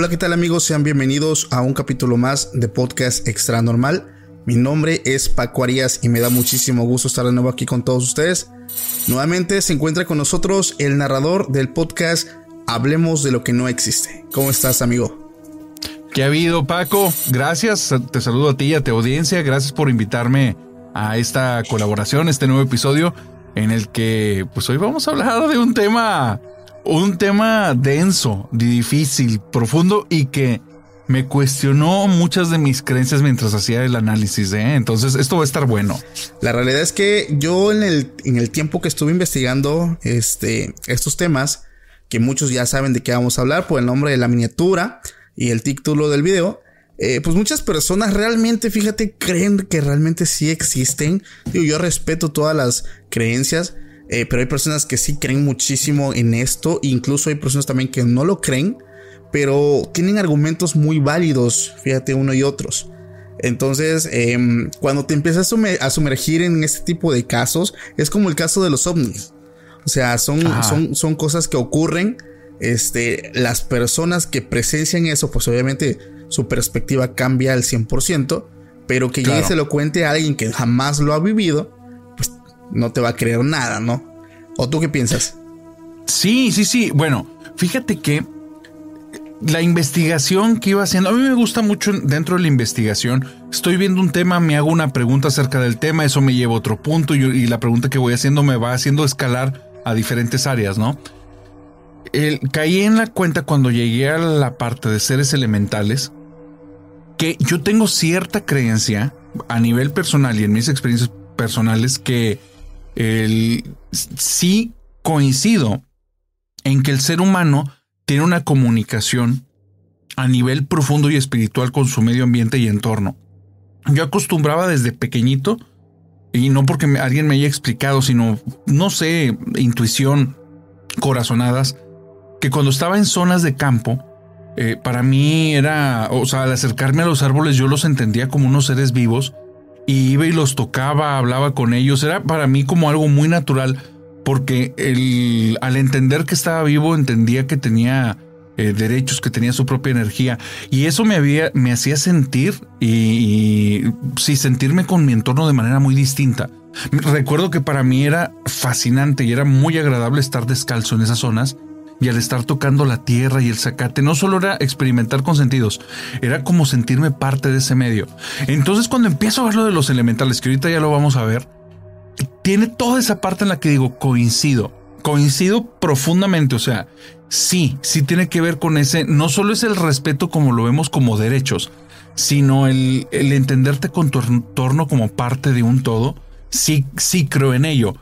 Hola, ¿qué tal amigos? Sean bienvenidos a un capítulo más de Podcast Extra Normal. Mi nombre es Paco Arias y me da muchísimo gusto estar de nuevo aquí con todos ustedes. Nuevamente se encuentra con nosotros el narrador del podcast Hablemos de lo que no existe. ¿Cómo estás, amigo? ¿Qué ha habido, Paco? Gracias, te saludo a ti y a tu audiencia. Gracias por invitarme a esta colaboración, este nuevo episodio en el que pues hoy vamos a hablar de un tema un tema denso, difícil, profundo y que me cuestionó muchas de mis creencias mientras hacía el análisis. ¿eh? Entonces, esto va a estar bueno. La realidad es que yo en el, en el tiempo que estuve investigando este, estos temas, que muchos ya saben de qué vamos a hablar por el nombre de la miniatura y el título del video, eh, pues muchas personas realmente, fíjate, creen que realmente sí existen. Digo, yo respeto todas las creencias. Eh, pero hay personas que sí creen muchísimo en esto. Incluso hay personas también que no lo creen. Pero tienen argumentos muy válidos, fíjate, uno y otros. Entonces, em, cuando te empiezas a sumergir en este tipo de casos, es como el caso de los ovnis. O sea, son, son, son cosas que ocurren. Este, las personas que presencian eso, pues obviamente su perspectiva cambia al 100%. Pero que ya se lo cuente a alguien que jamás lo ha vivido, no te va a creer nada, ¿no? ¿O tú qué piensas? Sí, sí, sí. Bueno, fíjate que la investigación que iba haciendo, a mí me gusta mucho dentro de la investigación. Estoy viendo un tema, me hago una pregunta acerca del tema, eso me lleva a otro punto y, la pregunta que voy haciendo me va haciendo escalar a diferentes áreas, ¿no? caí en la cuenta cuando llegué a la parte de seres elementales que yo tengo cierta creencia a nivel personal y en mis experiencias personales que el, sí coincido en que el ser humano tiene una comunicación a nivel profundo y espiritual con su medio ambiente y entorno. Yo acostumbraba desde pequeñito, y no porque alguien me haya explicado, sino, no sé, intuición, corazonadas, que cuando estaba en zonas de campo, eh, para mí era, o sea, al acercarme a los árboles yo los entendía como unos seres vivos y iba y los tocaba, hablaba con ellos. Era para mí como algo muy natural porque el, al entender que estaba vivo entendía que tenía eh, derechos, que tenía su propia energía y eso me, había, me hacía sentir y, sí, sentirme con mi entorno de manera muy distinta. Recuerdo que para mí era fascinante y era muy agradable estar descalzo en esas zonas y al estar tocando la tierra y el zacate, no solo era experimentar con sentidos, era como sentirme parte de ese medio. Entonces cuando empiezo a ver lo de los elementales, que ahorita ya lo vamos a ver, tiene toda esa parte en la que digo, coincido, coincido profundamente, o sea, sí, sí tiene que ver con ese, no solo es el respeto como lo vemos como derechos, sino el, el entenderte con tu entorno como parte de un todo, sí, sí creo en ello.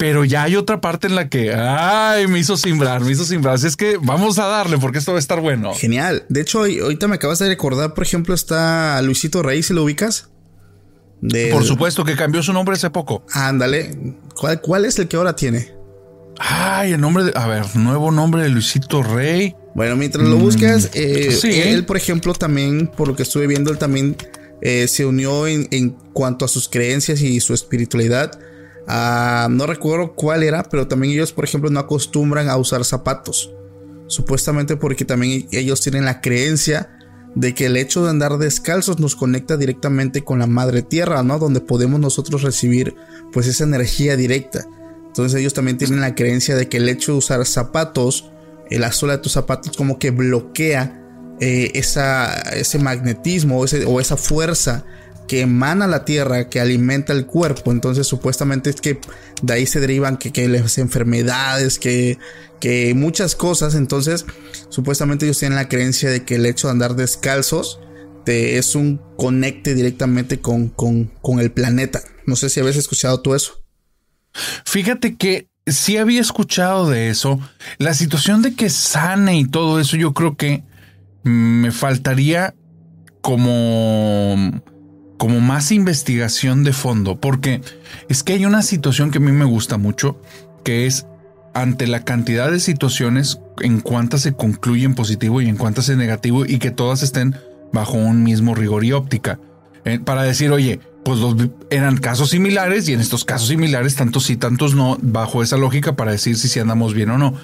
Pero ya hay otra parte en la que, ay, me hizo simbrar, me hizo simbrar. Así es que vamos a darle porque esto va a estar bueno. Genial. De hecho, ahorita me acabas de recordar, por ejemplo, está Luisito Rey, si lo ubicas. Por supuesto que cambió su nombre hace poco. Ándale. ¿Cuál, ¿Cuál es el que ahora tiene? Ay, el nombre de. A ver, nuevo nombre de Luisito Rey. Bueno, mientras lo buscas, mm, eh, él, por ejemplo, también, por lo que estuve viendo, él también eh, se unió en, en cuanto a sus creencias y su espiritualidad Ah, no recuerdo cuál era, pero también ellos, por ejemplo, no acostumbran a usar zapatos. Supuestamente porque también ellos tienen la creencia de que el hecho de andar descalzos nos conecta directamente con la madre tierra, ¿no? Donde podemos nosotros recibir pues esa energía directa. Entonces ellos también tienen la creencia de que el hecho de usar zapatos, la suela de tus zapatos como que bloquea eh, ese magnetismo o, o esa fuerza que emana la tierra, que alimenta el cuerpo. Entonces, supuestamente es que de ahí se derivan que, que las enfermedades, que, que, muchas cosas. Entonces, supuestamente ellos tienen la creencia de que el hecho de andar descalzos te, es un conecte directamente con, con, con el planeta. No sé si habías escuchado tú eso. Fíjate que sí había escuchado de eso. La situación de que sane y todo eso, yo creo que me faltaría como como más investigación de fondo, porque es que hay una situación que a mí me gusta mucho, que es ante la cantidad de situaciones en cuántas se concluyen positivo y en cuántas en negativo y que todas estén bajo un mismo rigor y óptica. Eh, para decir, oye, pues los, eran casos similares y en estos casos similares, tantos sí, tantos no, bajo esa lógica para decir si, si andamos bien o no.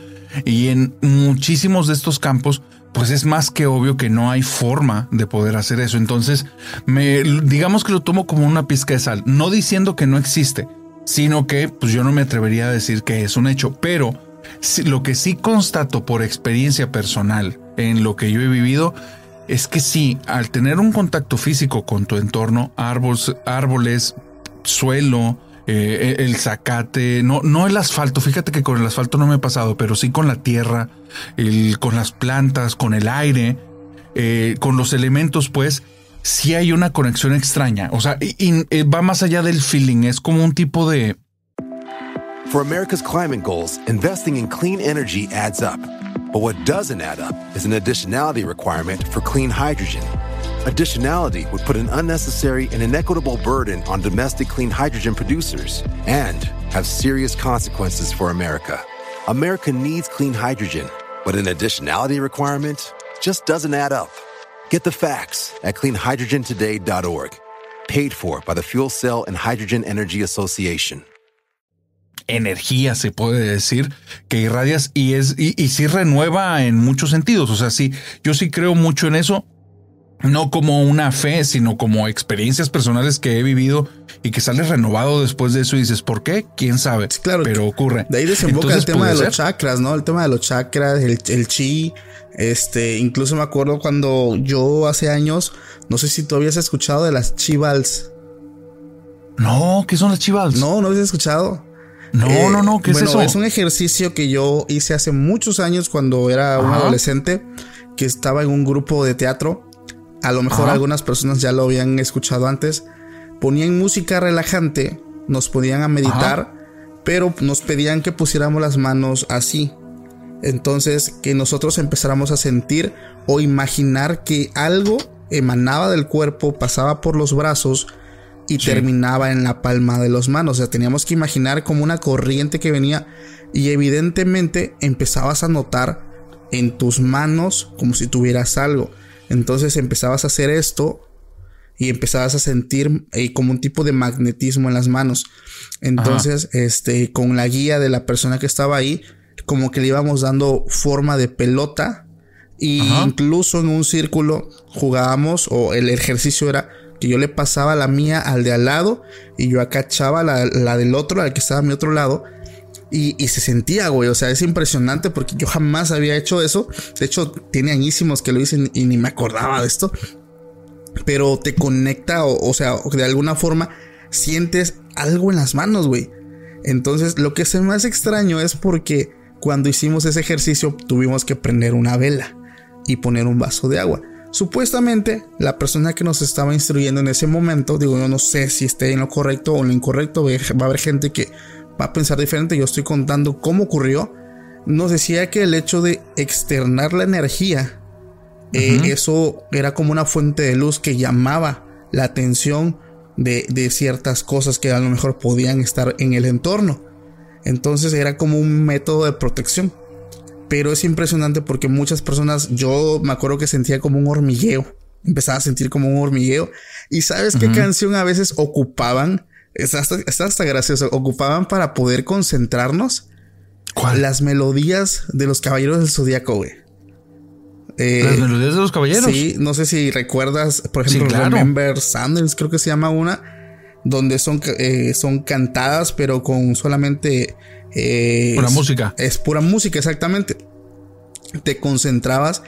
Y en muchísimos de estos campos, pues es más que obvio que no hay forma de poder hacer eso. Entonces, me, digamos que lo tomo como una pizca de sal, no diciendo que no existe, sino que pues yo no me atrevería a decir que es un hecho, pero lo que sí constato por experiencia personal en lo que yo he vivido es que sí, al tener un contacto físico con tu entorno, árboles, árboles suelo, eh, el zacate, no, no el asfalto, fíjate que con el asfalto no me he pasado, pero sí con la tierra, el, con las plantas, con el aire, eh, con los elementos, pues sí hay una conexión extraña. O sea, y, y, va más allá del feeling, es como un tipo de... For America's climate goals, investing in clean energy adds up. But what doesn't add up is an additionality requirement for clean hydrogen. Additionality would put an unnecessary and inequitable burden on domestic clean hydrogen producers and have serious consequences for America. America needs clean hydrogen, but an additionality requirement just doesn't add up. Get the facts at cleanhydrogentoday.org. Paid for by the Fuel Cell and Hydrogen Energy Association. energía, se puede decir, que irradias y es y, y sí renueva en muchos sentidos. O sea, sí, yo sí creo mucho en eso no como una fe, sino como experiencias personales que he vivido y que sales renovado después de eso y dices, ¿por qué? ¿Quién sabe? claro. Pero ocurre. De ahí desemboca Entonces, el tema de los ser? chakras, ¿no? El tema de los chakras, el, el, chi. Este, incluso me acuerdo cuando yo hace años, no sé si tú habías escuchado de las chivals. No, ¿qué son las chivals? No, no habías escuchado. No, eh, no, no, ¿qué bueno, es eso? Es un ejercicio que yo hice hace muchos años cuando era un adolescente que estaba en un grupo de teatro a lo mejor Ajá. algunas personas ya lo habían escuchado antes, ponían música relajante, nos podían a meditar, Ajá. pero nos pedían que pusiéramos las manos así. Entonces, que nosotros empezáramos a sentir o imaginar que algo emanaba del cuerpo, pasaba por los brazos y sí. terminaba en la palma de las manos. O sea, teníamos que imaginar como una corriente que venía y evidentemente empezabas a notar en tus manos como si tuvieras algo. Entonces empezabas a hacer esto y empezabas a sentir eh, como un tipo de magnetismo en las manos. Entonces, Ajá. este, con la guía de la persona que estaba ahí, como que le íbamos dando forma de pelota. Y Ajá. incluso en un círculo jugábamos, o el ejercicio era que yo le pasaba la mía al de al lado y yo acachaba la, la del otro, al que estaba a mi otro lado. Y, se sentía, güey. O sea, es impresionante porque yo jamás había hecho eso. De hecho, tiene añísimos que lo hice y ni me acordaba de esto. Pero te conecta, o, o sea, de alguna forma sientes algo en las manos, güey. Entonces, lo que es más extraño es porque cuando hicimos ese ejercicio tuvimos que prender una vela y poner un vaso de agua. Supuestamente, la persona que nos estaba instruyendo en ese momento, digo, yo no sé si esté en lo correcto o en lo incorrecto, va a haber gente que va a pensar diferente. Yo estoy contando cómo ocurrió. Nos decía que el hecho de externar la energía, uh -huh. eh, eso era como una fuente de luz que llamaba la atención de, de, ciertas cosas que a lo mejor podían estar en el entorno. Entonces era como un método de protección. Pero es impresionante porque muchas personas, yo me acuerdo que sentía como un hormigueo. Empezaba a sentir como un hormigueo. Y sabes uh -huh. qué canción a veces ocupaban Está hasta, gracioso. Ocupaban para poder concentrarnos ¿Cuál? las melodías de los caballeros del zodiaco, güey. Eh, las melodías de los caballeros. Sí, no sé si recuerdas, por ejemplo, sí, claro. Remember Sanders, creo que se llama una. donde son, eh, son cantadas, pero con solamente... Eh, pura música. Es pura música, exactamente. Te concentrabas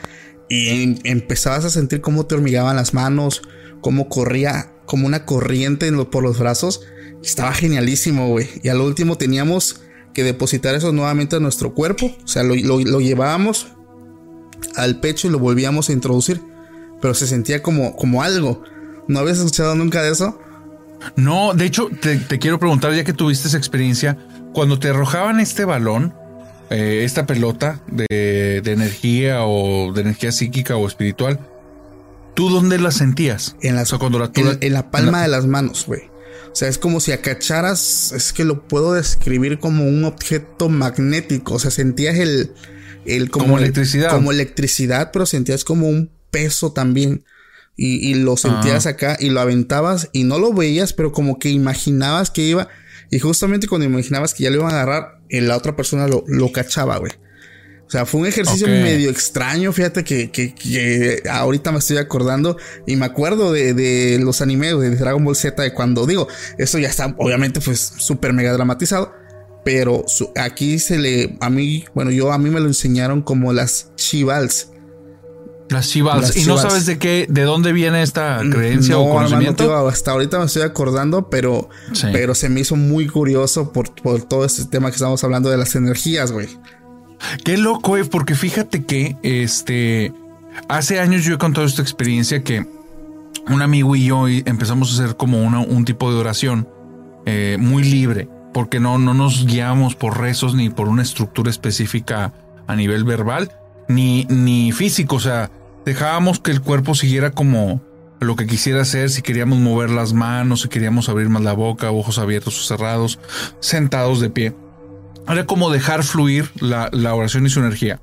y em, empezabas a sentir cómo te hormigaban las manos, cómo corría como una corriente por los brazos. Estaba genialísimo, güey. Y al último teníamos que depositar eso nuevamente a nuestro cuerpo. O sea, lo, llevábamos al pecho y lo volvíamos a introducir. Pero se sentía como, como algo. ¿No habías escuchado nunca de eso? No, de hecho, te, quiero preguntar, ya que tuviste esa experiencia, cuando te arrojaban este balón, eh, esta pelota de, energía o de energía psíquica o espiritual, ¿tú dónde la sentías? En la, en, la palma de las manos, güey. O sea, es como si acacharas, es que lo puedo describir como un objeto magnético. O sea, sentías el, el como, electricidad. Como electricidad, pero sentías como un peso también. Y, lo sentías acá y lo aventabas y no lo veías, pero como que imaginabas que iba. Y justamente cuando imaginabas que ya lo iban a agarrar, la otra persona lo, lo cachaba, güey. O sea, fue un ejercicio medio extraño, fíjate que, que, ahorita me estoy acordando y me acuerdo de, los animes de Dragon Ball Z de cuando digo, esto ya está obviamente pues súper mega dramatizado, pero aquí se le, a mí, bueno, yo a mí me lo enseñaron como las chivals. Las chivals. ¿Y no sabes de qué, de dónde viene esta creencia o conocimiento? hasta ahorita me estoy acordando, pero, pero se me hizo muy curioso por, por todo este tema que estamos hablando de las energías, güey. Qué loco, eh, porque fíjate que este hace años yo he contado esta experiencia que un amigo y yo empezamos a hacer como un tipo de oración eh, muy libre, porque no, no nos guiamos por rezos ni por una estructura específica a nivel verbal, ni, ni físico. O sea, dejábamos que el cuerpo siguiera como lo que quisiera hacer, si queríamos mover las manos, si queríamos abrir más la boca, ojos abiertos o cerrados, sentados de pie. Era como dejar fluir la, la oración y su energía.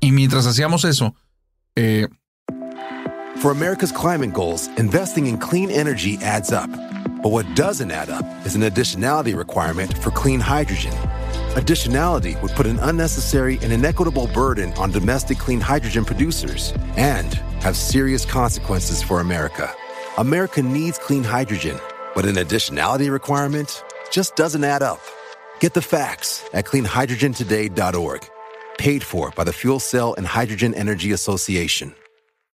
Y mientras hacíamos eso, eh, For America's climate goals, investing in clean energy adds up. But what doesn't add up is an additionality requirement for clean hydrogen. Additionality would put an unnecessary and inequitable burden on domestic clean hydrogen producers and have serious consequences for America. America needs clean hydrogen, but an additionality requirement just doesn't add up. Get the facts at cleanhydrogentoday.org. Paid for by the Fuel Cell and Hydrogen Energy Association.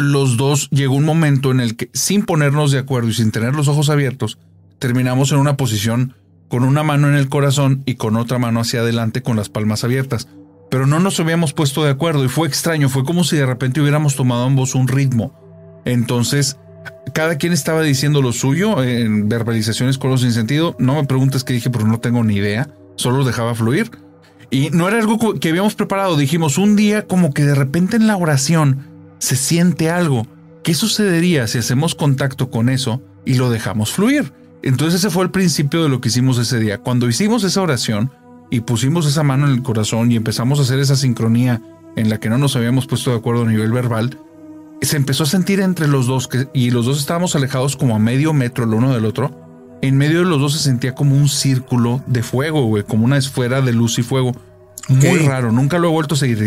Los dos llegó un momento en el que, sin ponernos de acuerdo y sin tener los ojos abiertos, terminamos en una posición con una mano en el corazón y con otra mano hacia adelante con las palmas abiertas. Pero no nos habíamos puesto de acuerdo y fue extraño, fue como si de repente hubiéramos tomado ambos un ritmo. Entonces, cada quien estaba diciendo lo suyo en verbalizaciones con los sin sentido. No me preguntes qué dije, pero no tengo ni idea. Solo dejaba fluir. Y no era algo que habíamos preparado. Dijimos un día como que de repente en la oración se siente algo. ¿Qué sucedería si hacemos contacto con eso y lo dejamos fluir? Entonces ese fue el principio de lo que hicimos ese día. Cuando hicimos esa oración y pusimos esa mano en el corazón y empezamos a hacer esa sincronía en la que no nos habíamos puesto de acuerdo a nivel verbal, se empezó a sentir entre los dos que, y los dos estábamos alejados como a medio metro el uno del otro. En medio de los dos se sentía como un círculo de fuego, güey, como una esfera de luz y fuego. Muy raro, nunca lo he vuelto a seguir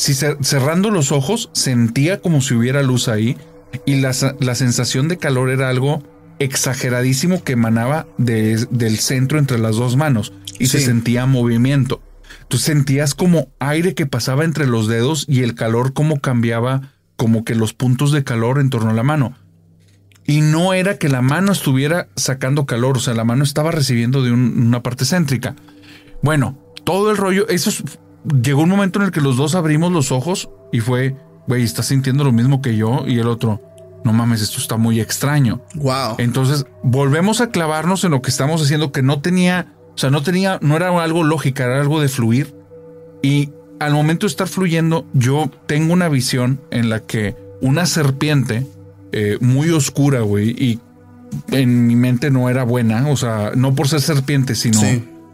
si cerrando los ojos sentía como si hubiera luz ahí y la, sensación de calor era algo exageradísimo que emanaba del centro entre las dos manos y se sentía movimiento. Tú sentías como aire que pasaba entre los dedos y el calor como cambiaba, como que los puntos de calor en torno a la mano. Y no era que la mano estuviera sacando calor, o sea, la mano estaba recibiendo de una parte céntrica. Bueno, todo el rollo, eso llegó un momento en el que los dos abrimos los ojos y fue, güey, ¿estás sintiendo lo mismo que yo? Y el otro, no mames, esto está muy extraño. Wow. Entonces volvemos a clavarnos en lo que estamos haciendo que no tenía, o sea, no tenía, no era algo lógica, era algo de fluir. Y al momento de estar fluyendo, yo tengo una visión en la que una serpiente eh, muy oscura, güey, y en mi mente no era buena, o sea, no por ser serpiente, sino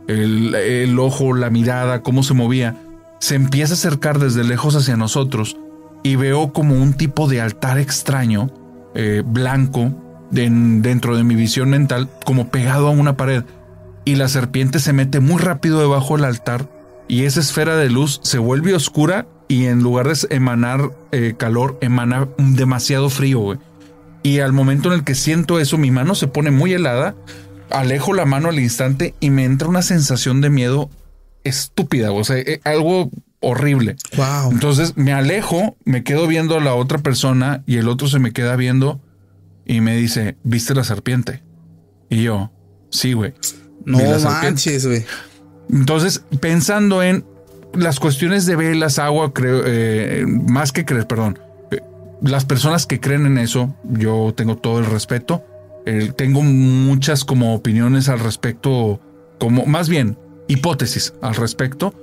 el, ojo, la mirada, cómo se movía, se empieza a acercar desde lejos hacia nosotros y veo como un tipo de altar extraño, eh, blanco, dentro de mi visión mental, como pegado a una pared. Y la serpiente se mete muy rápido debajo del altar y esa esfera de luz se vuelve oscura y en lugar de emanar eh, calor, emana demasiado frío. Y al momento en el que siento eso, mi mano se pone muy helada, alejo la mano al instante y me entra una sensación de miedo estúpida, o sea, eh, algo horrible. Wow. Entonces me alejo, me quedo viendo a la otra persona y el otro se me queda viendo y me dice, ¿viste la serpiente? Y yo, sí, güey. No manches, güey. Entonces, pensando en las cuestiones de velas, agua, creo, eh, más que creer, perdón, eh, las personas que creen en eso, yo tengo todo el respeto. Tengo muchas como opiniones al respecto, como más bien hipótesis al respecto,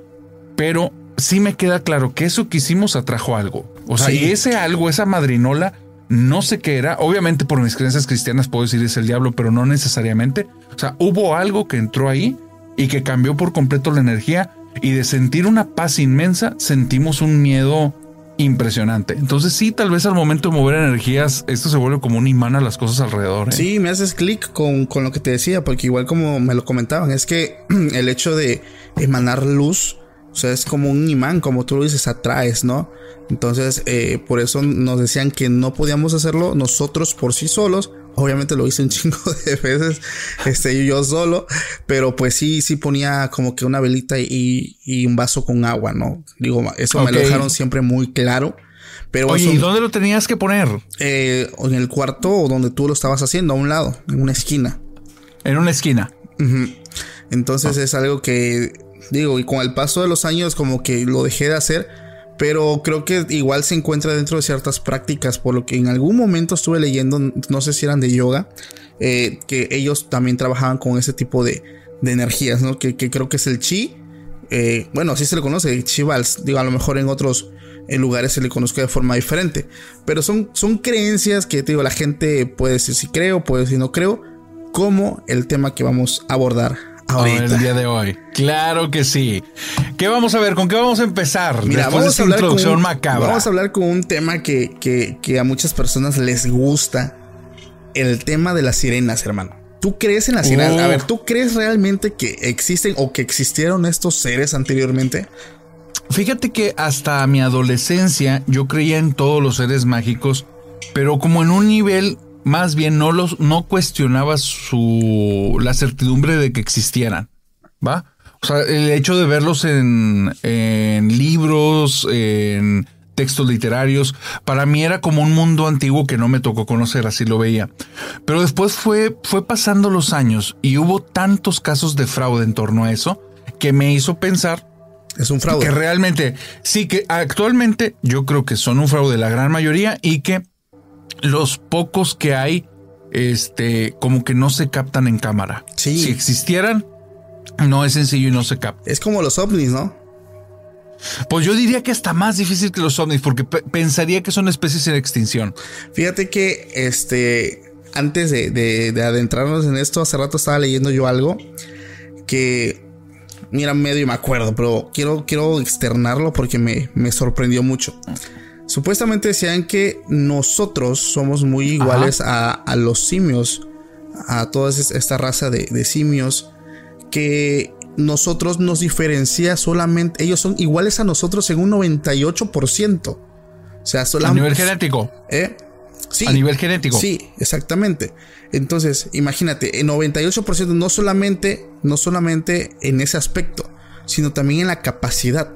pero sí me queda claro que eso que hicimos atrajo algo. O sea, y ese algo, esa madrinola, no sé qué era. Obviamente por mis creencias cristianas puedo decir es el diablo, pero no necesariamente. O sea, hubo algo que entró ahí y que cambió por completo la energía y de sentir una paz inmensa sentimos un miedo impresionante. Entonces sí, tal vez al momento de mover energías, esto se vuelve como un imán a las cosas alrededor. ¿eh? Sí, me haces clic con, con, lo que te decía, porque igual como me lo comentaban, es que el hecho de emanar luz, o sea, es como un imán, como tú lo dices, atraes, ¿no? Entonces, eh, por eso nos decían que no podíamos hacerlo nosotros por sí solos. Obviamente lo hice un chingo de veces, este, yo solo, pero pues sí, sí ponía como que una velita y, y un vaso con agua, ¿no? Digo, eso me lo dejaron siempre muy claro. Pero Oye, ¿y dónde lo tenías que poner? Eh, en el cuarto o donde tú lo estabas haciendo, a un lado, en una esquina. En una esquina. Entonces es algo que Digo, y con el paso de los años como que lo dejé de hacer, pero creo que igual se encuentra dentro de ciertas prácticas, por lo que en algún momento estuve leyendo, no sé si eran de yoga, eh, que ellos también trabajaban con ese tipo de, energías, ¿no? Que, creo que es el chi. Eh, bueno, así se le conoce, chi vals. Digo, a lo mejor en otros lugares se le conozca de forma diferente. Pero son, son creencias que, te digo, la gente puede decir si creo, puede decir no creo, como el tema que vamos a abordar el día de hoy. Claro que sí. ¿Qué vamos a ver? ¿Con qué vamos a empezar? Mira, vamos a hablar introducción macabra. Vamos a hablar con un tema que, que, a muchas personas les gusta. El tema de las sirenas, hermano. ¿Tú crees en las sirenas? A ver, ¿tú crees realmente que existen o que existieron estos seres anteriormente? Fíjate que hasta mi adolescencia yo creía en todos los seres mágicos, pero como en un nivel más bien no los no cuestionaba su la certidumbre de que existieran, ¿va? O sea, el hecho de verlos en, en libros, en textos literarios, para mí era como un mundo antiguo que no me tocó conocer, así lo veía. Pero después fue, fue pasando los años y hubo tantos casos de fraude en torno a eso que me hizo pensar es un fraude. Que realmente, sí, que actualmente yo creo que son un fraude la gran mayoría y que los pocos que hay, este, como que no se captan en cámara. Si existieran, no es sencillo y no se capta. Es como los ovnis, ¿no? Pues yo diría que hasta más difícil que los ovnis, porque pensaría que son especies en extinción. Fíjate que, este, antes de, adentrarnos en esto, hace rato estaba leyendo yo algo que, mira, medio me acuerdo, pero quiero, quiero externarlo porque me, me sorprendió mucho. Supuestamente decían que nosotros somos muy iguales a, los simios, a toda esta raza de, simios, que nosotros nos diferencia solamente, ellos son iguales a nosotros en un 98%. O sea, solamente... A nivel genético. ¿Eh? Sí. A nivel genético. Sí, exactamente. Entonces, imagínate, el 98% no solamente, no solamente en ese aspecto, sino también en la capacidad.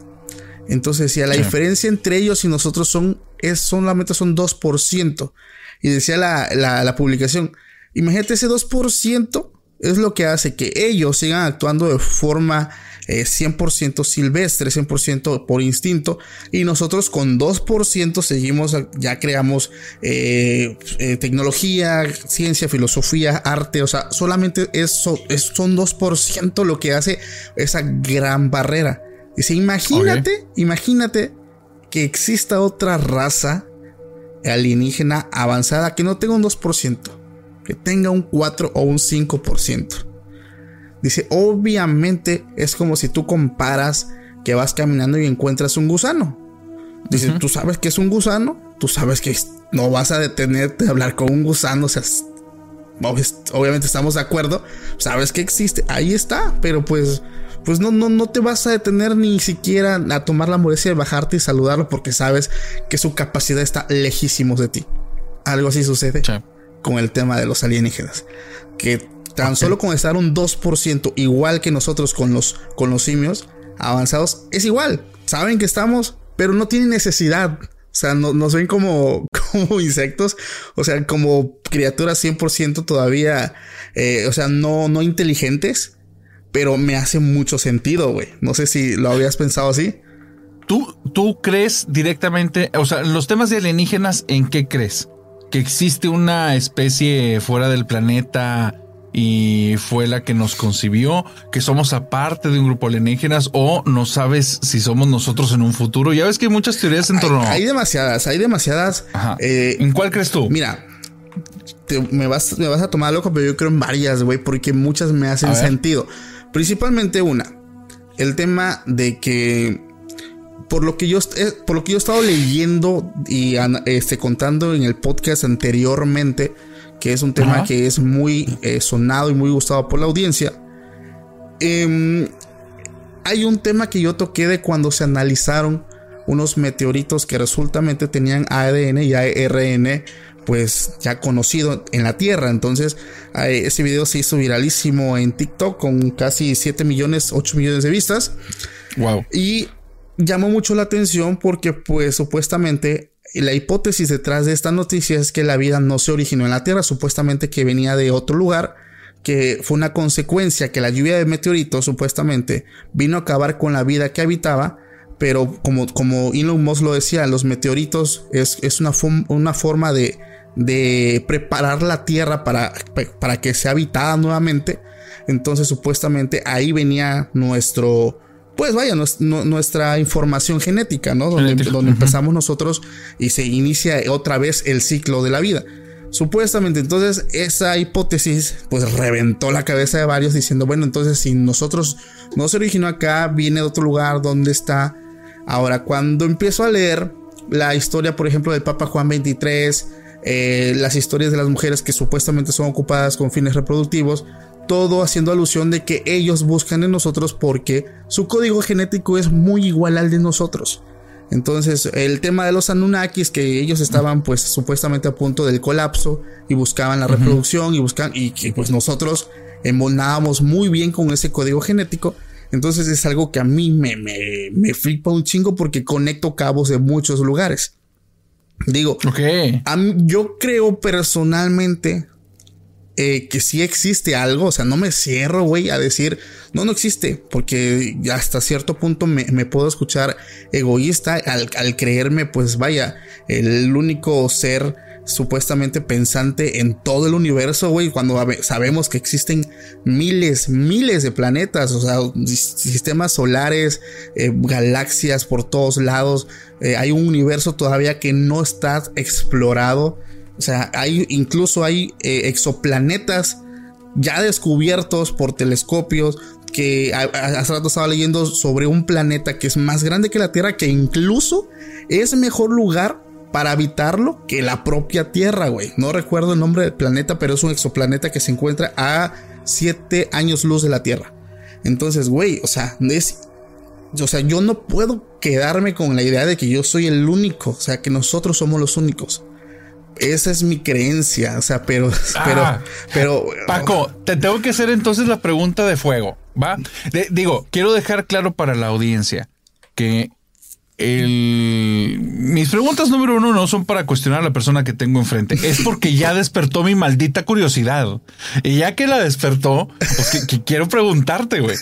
Entonces si la diferencia entre ellos y nosotros son, es solamente son 2%. Y decía la, la, publicación, imagínate ese 2% es lo que hace que ellos sigan actuando de forma 100% eh, silvestre, 100% por instinto, y nosotros con 2% seguimos, ya creamos eh, eh, tecnología, ciencia, filosofía, arte, o sea, solamente eso, es, son 2% lo que hace esa gran barrera. Dice, imagínate, imagínate que exista otra raza alienígena avanzada que no tenga un 2%. que tenga un 4 o un 5%. Dice, obviamente es como si tú comparas que vas caminando y encuentras un gusano. Dice, tú sabes que es un gusano, tú sabes que no vas a detenerte a hablar con un gusano, o sea, obviamente estamos de acuerdo, sabes que existe, ahí está, pero pues pues no, no, no te vas a detener ni siquiera a tomar la molestia de bajarte y saludarlo porque sabes que su capacidad está lejísimos de ti. Algo así sucede con el tema de los alienígenas. Que tan solo con estar un 2% igual que nosotros con los, con los simios avanzados, es igual. Saben que estamos, pero no tienen necesidad. O sea, no, nos ven como, como insectos, o sea, como criaturas 100% todavía, eh, o sea, no, no inteligentes, pero me hace mucho sentido, güey. No sé si lo habías pensado así. ¿Tú, ¿Tú crees directamente, o sea, los temas de alienígenas, ¿en qué crees? ¿Que existe una especie fuera del planeta y fue la que nos concibió, que somos aparte de un grupo alienígenas o no sabes si somos nosotros en un futuro. Ya ves que hay muchas teorías en torno. Hay, hay demasiadas, hay demasiadas. Eh, ¿En cuál crees tú? Mira, me, vas, me vas a tomar loco, pero yo creo en varias, güey, porque muchas me hacen sentido. Principalmente una, el tema de que por lo que yo eh, por lo que yo he estado leyendo y este, contando en el podcast anteriormente, que es un tema que es muy eh, sonado y muy gustado por la audiencia. Em, hay un tema que yo toqué de cuando se analizaron unos meteoritos que resultamente tenían ADN y ARN pues ya conocido en la Tierra. Entonces ese video se hizo viralísimo en TikTok con casi 7 millones, 8 millones de vistas. Wow. Y llamó mucho la atención porque pues supuestamente la hipótesis detrás de esta noticia es que la vida no se originó en la Tierra, supuestamente que venía de otro lugar, que fue una consecuencia que la lluvia de meteoritos supuestamente vino a acabar con la vida que habitaba, pero como, como Elon Musk lo decía, los meteoritos es, es una, una forma de, de preparar la Tierra para, para que sea habitada nuevamente. Entonces supuestamente ahí venía nuestro pues vaya, nuestra información genética, ¿no? Donde, donde empezamos nosotros y se inicia otra vez el ciclo de la vida. Supuestamente, entonces esa hipótesis pues reventó la cabeza de varios diciendo, bueno, entonces si nosotros no se originó acá, viene de otro lugar, ¿dónde está? Ahora, cuando empiezo a leer la historia, por ejemplo, del Papa Juan 23, eh, las historias de las mujeres que supuestamente son ocupadas con fines reproductivos, todo haciendo alusión de que ellos buscan en nosotros porque su código genético es muy igual al de nosotros. Entonces, el tema de los Anunnakis, que ellos estaban pues supuestamente a punto del colapso y buscaban la reproducción y buscan y que pues nosotros embonábamos muy bien con ese código genético. Entonces es algo que a mí me, me, me flipa un chingo porque conecto cabos de muchos lugares. Digo, okay. yo creo personalmente eh, que sí existe algo, o sea, no me cierro, güey, a decir, no, no existe, porque hasta cierto punto me, puedo escuchar egoísta al, al, creerme, pues vaya, el único ser supuestamente pensante en todo el universo, güey, cuando sabemos que existen miles, miles de planetas, o sea, sistemas solares, eh, galaxias por todos lados, eh, hay un universo todavía que no está explorado o sea, hay incluso hay eh, exoplanetas ya descubiertos por telescopios que hace rato estaba leyendo sobre un planeta que es más grande que la Tierra, que incluso es mejor lugar para habitarlo que la propia Tierra, güey. No recuerdo el nombre del planeta, pero es un exoplaneta que se encuentra a 7 años luz de la Tierra. Entonces, güey, o sea, es, o sea, yo no puedo quedarme con la idea de que yo soy el único, o sea, que nosotros somos los únicos. Esa es mi creencia, o sea, pero, ah. pero, pero. Paco, te tengo que hacer entonces la pregunta de fuego, ¿va? digo, quiero dejar claro para la audiencia que el, mis preguntas número uno no son para cuestionar a la persona que tengo enfrente, es porque ya despertó mi maldita curiosidad. Y ya que la despertó, pues que quiero preguntarte, güey.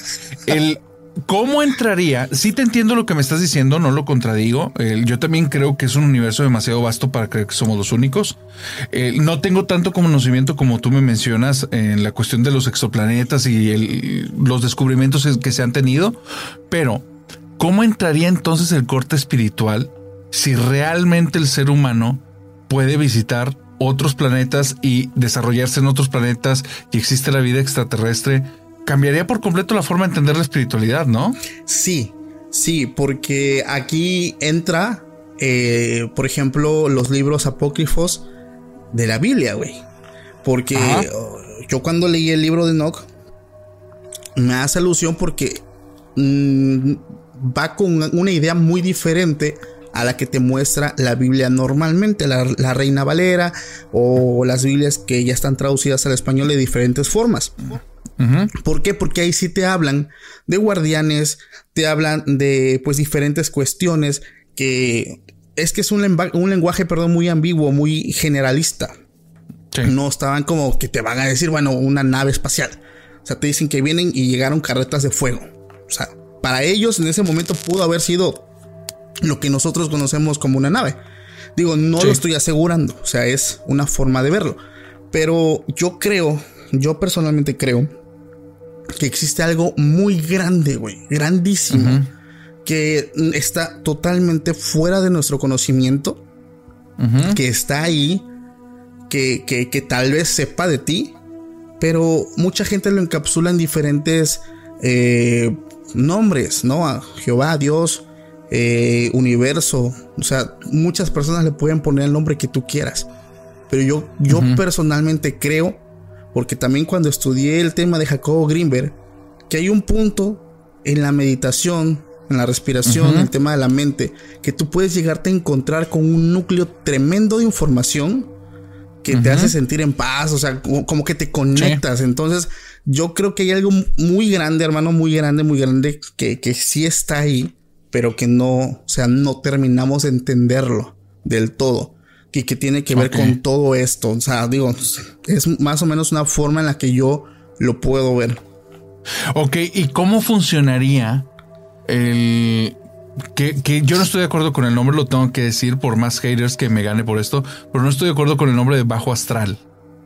El, ¿Cómo entraría? Sí te entiendo lo que me estás diciendo, no lo contradigo. yo también creo que es un universo demasiado vasto para creer que somos los únicos. no tengo tanto conocimiento como tú me mencionas en la cuestión de los exoplanetas y los descubrimientos que se han tenido, pero ¿cómo entraría entonces el corte espiritual si realmente el ser humano puede visitar otros planetas y desarrollarse en otros planetas y existe la vida extraterrestre, cambiaría por completo la forma de entender la espiritualidad, ¿no? Sí, sí, porque aquí entra, eh, por ejemplo, los libros apócrifos de la Biblia, güey. Porque yo cuando leí el libro de Enoch, me hace alusión porque mm, va con una idea muy diferente a la que te muestra la Biblia normalmente, la, Reina Valera o las Biblias que ya están traducidas al español de diferentes formas. ¿Por qué? Porque ahí sí te hablan de guardianes, te hablan de pues diferentes cuestiones que es que es un, lenguaje, perdón, muy ambiguo, muy generalista. No estaban como que te van a decir, bueno, una nave espacial. O sea, te dicen que vienen y llegaron carretas de fuego. O sea, para ellos en ese momento pudo haber sido lo que nosotros conocemos como una nave. Digo, no lo estoy asegurando, o sea, es una forma de verlo. Pero yo creo, yo personalmente creo que existe algo muy grande, güey, grandísimo, que está totalmente fuera de nuestro conocimiento, que está ahí, que, que, tal vez sepa de ti, pero mucha gente lo encapsula en diferentes eh, nombres, ¿no? A Jehová, a Dios, eh, universo. O sea, muchas personas le pueden poner el nombre que tú quieras. Pero yo, yo personalmente creo, porque también cuando estudié el tema de Jacobo Greenberg, que hay un punto en la meditación, en la respiración, en el tema de la mente, que tú puedes llegarte a encontrar con un núcleo tremendo de información que te hace sentir en paz, o sea, como, que te conectas. Entonces, yo creo que hay algo muy grande, hermano, muy grande, muy grande, que, que sí está ahí pero que no, o sea, no terminamos de entenderlo del todo. Y que tiene que ver con todo esto. O sea, digo, es más o menos una forma en la que yo lo puedo ver. Ok, ¿y cómo funcionaría el... Que, que, yo no estoy de acuerdo con el nombre, lo tengo que decir por más haters que me gane por esto, pero no estoy de acuerdo con el nombre de Bajo Astral.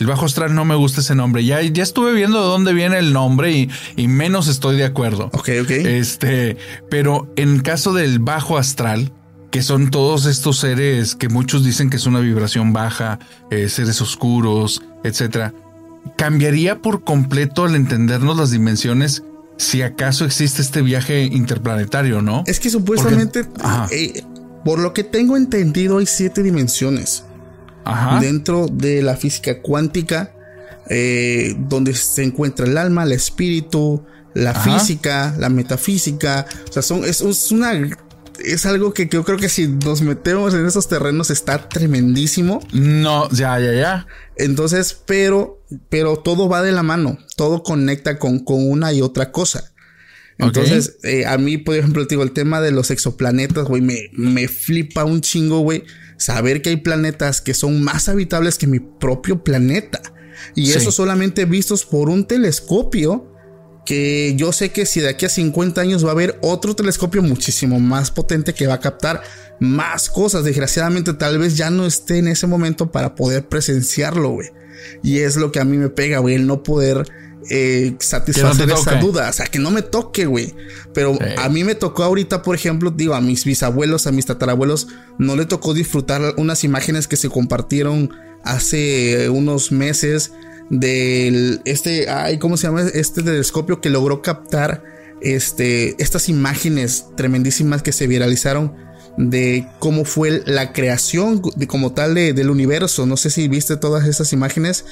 El bajo astral no me gusta ese nombre. Ya, ya estuve viendo de dónde viene el nombre y, y, menos estoy de acuerdo. Ok, ok. Este, pero en caso del bajo astral, que son todos estos seres que muchos dicen que es una vibración baja, eh, seres oscuros, etcétera, cambiaría por completo al entendernos las dimensiones si acaso existe este viaje interplanetario, ¿no? Es que supuestamente, eh, por lo que tengo entendido, hay siete dimensiones dentro de la física cuántica, eh, donde se encuentra el alma, el espíritu, la física, la metafísica. O sea, son, es, una es algo que yo creo que si nos metemos en esos terrenos está tremendísimo. No, ya, ya, ya. Entonces, pero, pero todo va de la mano, todo conecta con, con una y otra cosa. Entonces, eh, a mí, por ejemplo, digo, el tema de los exoplanetas, güey, me, me flipa un chingo, güey saber que hay planetas que son más habitables que mi propio planeta. Y eso solamente vistos por un telescopio que yo sé que si de aquí a 50 años va a haber otro telescopio muchísimo más potente que va a captar más cosas. Desgraciadamente tal vez ya no esté en ese momento para poder presenciarlo, güey. Y es lo que a mí me pega, güey, el no poder eh, satisfacer esa duda. O sea, que no me toque, güey. Pero a mí me tocó ahorita, por ejemplo, digo, a mis bisabuelos, a mis tatarabuelos, no le tocó disfrutar unas imágenes que se compartieron hace unos meses del este, ay, ¿cómo se llama? Este telescopio que logró captar este, estas imágenes tremendísimas que se viralizaron de cómo fue la creación de, como tal del universo. No sé si viste todas esas imágenes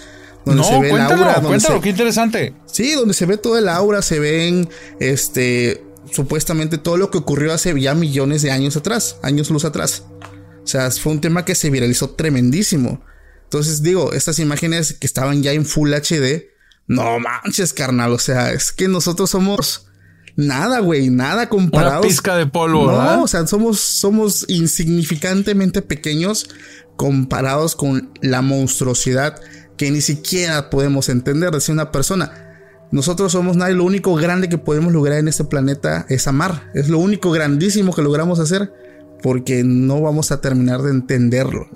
no, se ve cuéntalo, el aura. Cuéntalo, qué interesante. Sí, donde se ve todo el aura, se ven este supuestamente todo lo que ocurrió hace ya millones de años atrás, años luz atrás. O sea, fue un tema que se viralizó tremendísimo. Entonces digo, estas imágenes que estaban ya en Full HD, no manches, carnal. O sea, es que nosotros somos nada, güey, nada comparados. Una pizca de polvo, no, o sea, somos, somos insignificantemente pequeños comparados con la monstruosidad que ni siquiera podemos entender, decía una persona. Nosotros somos nadie, lo único grande que podemos lograr en este planeta es amar. Es lo único grandísimo que logramos hacer porque no vamos a terminar de entenderlo.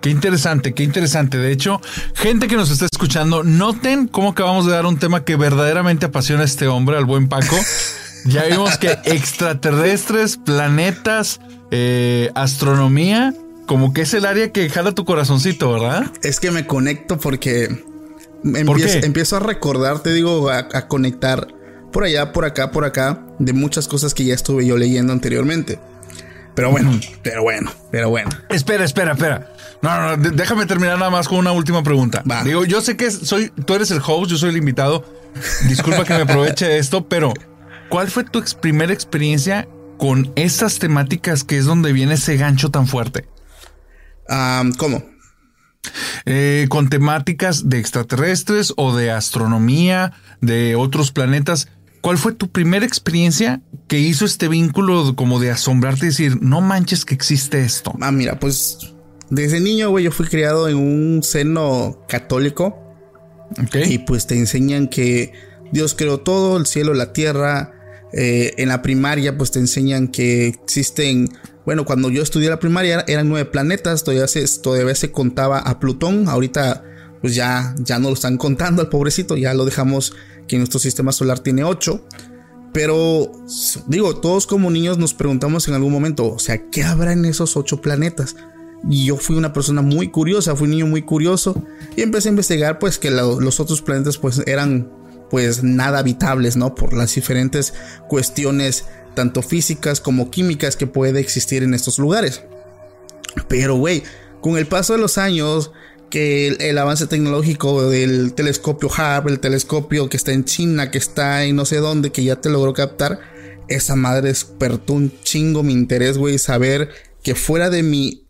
Qué interesante, qué interesante. De hecho, gente que nos está escuchando, noten cómo acabamos de dar un tema que verdaderamente apasiona a este hombre, al buen Paco. Ya vimos que extraterrestres, planetas, eh, astronomía como que es el área que jala tu corazoncito, ¿verdad? Es que me conecto porque ¿Por empiezo, a recordar, te digo, a, a conectar por allá, por acá, por acá, de muchas cosas que ya estuve yo leyendo anteriormente. Pero bueno, pero bueno, pero bueno. Espera, espera, espera. No, no, no, déjame terminar nada más con una última pregunta. Va. Digo, yo sé que soy, tú eres el host, yo soy el invitado. Disculpa que me aproveche de esto, pero ¿cuál fue tu ex- primera experiencia con estas temáticas que es donde viene ese gancho tan fuerte? Am, ¿Cómo? Eh, con temáticas de extraterrestres o de astronomía, de otros planetas. ¿Cuál fue tu primera experiencia que hizo este vínculo como de asombrarte y decir, no manches que existe esto? Ah, mira, pues desde niño, güey, yo fui criado en un seno católico. Y pues te enseñan que Dios creó todo, el cielo, la tierra. Eh, en la primaria pues te enseñan que existen, bueno, cuando yo estudié la primaria eran nueve planetas, todavía se, se contaba a Plutón, ahorita pues ya, ya no lo están contando al pobrecito, ya lo dejamos que nuestro sistema solar tiene ocho. Pero digo, todos como niños nos preguntamos en algún momento, o sea, ¿qué habrá en esos ocho planetas? Y yo fui una persona muy curiosa, fui un niño muy curioso y empecé a investigar pues que lo- los otros planetas pues eran pues nada habitables, ¿no? Por las diferentes cuestiones tanto físicas como químicas que puede existir en estos lugares. Pero güey, con el paso de los años que el, el avance tecnológico del telescopio Hubble, el telescopio que está en China, que está en no sé dónde, que ya te logró captar, esa madre despertó un chingo mi interés, güey, saber que fuera de mi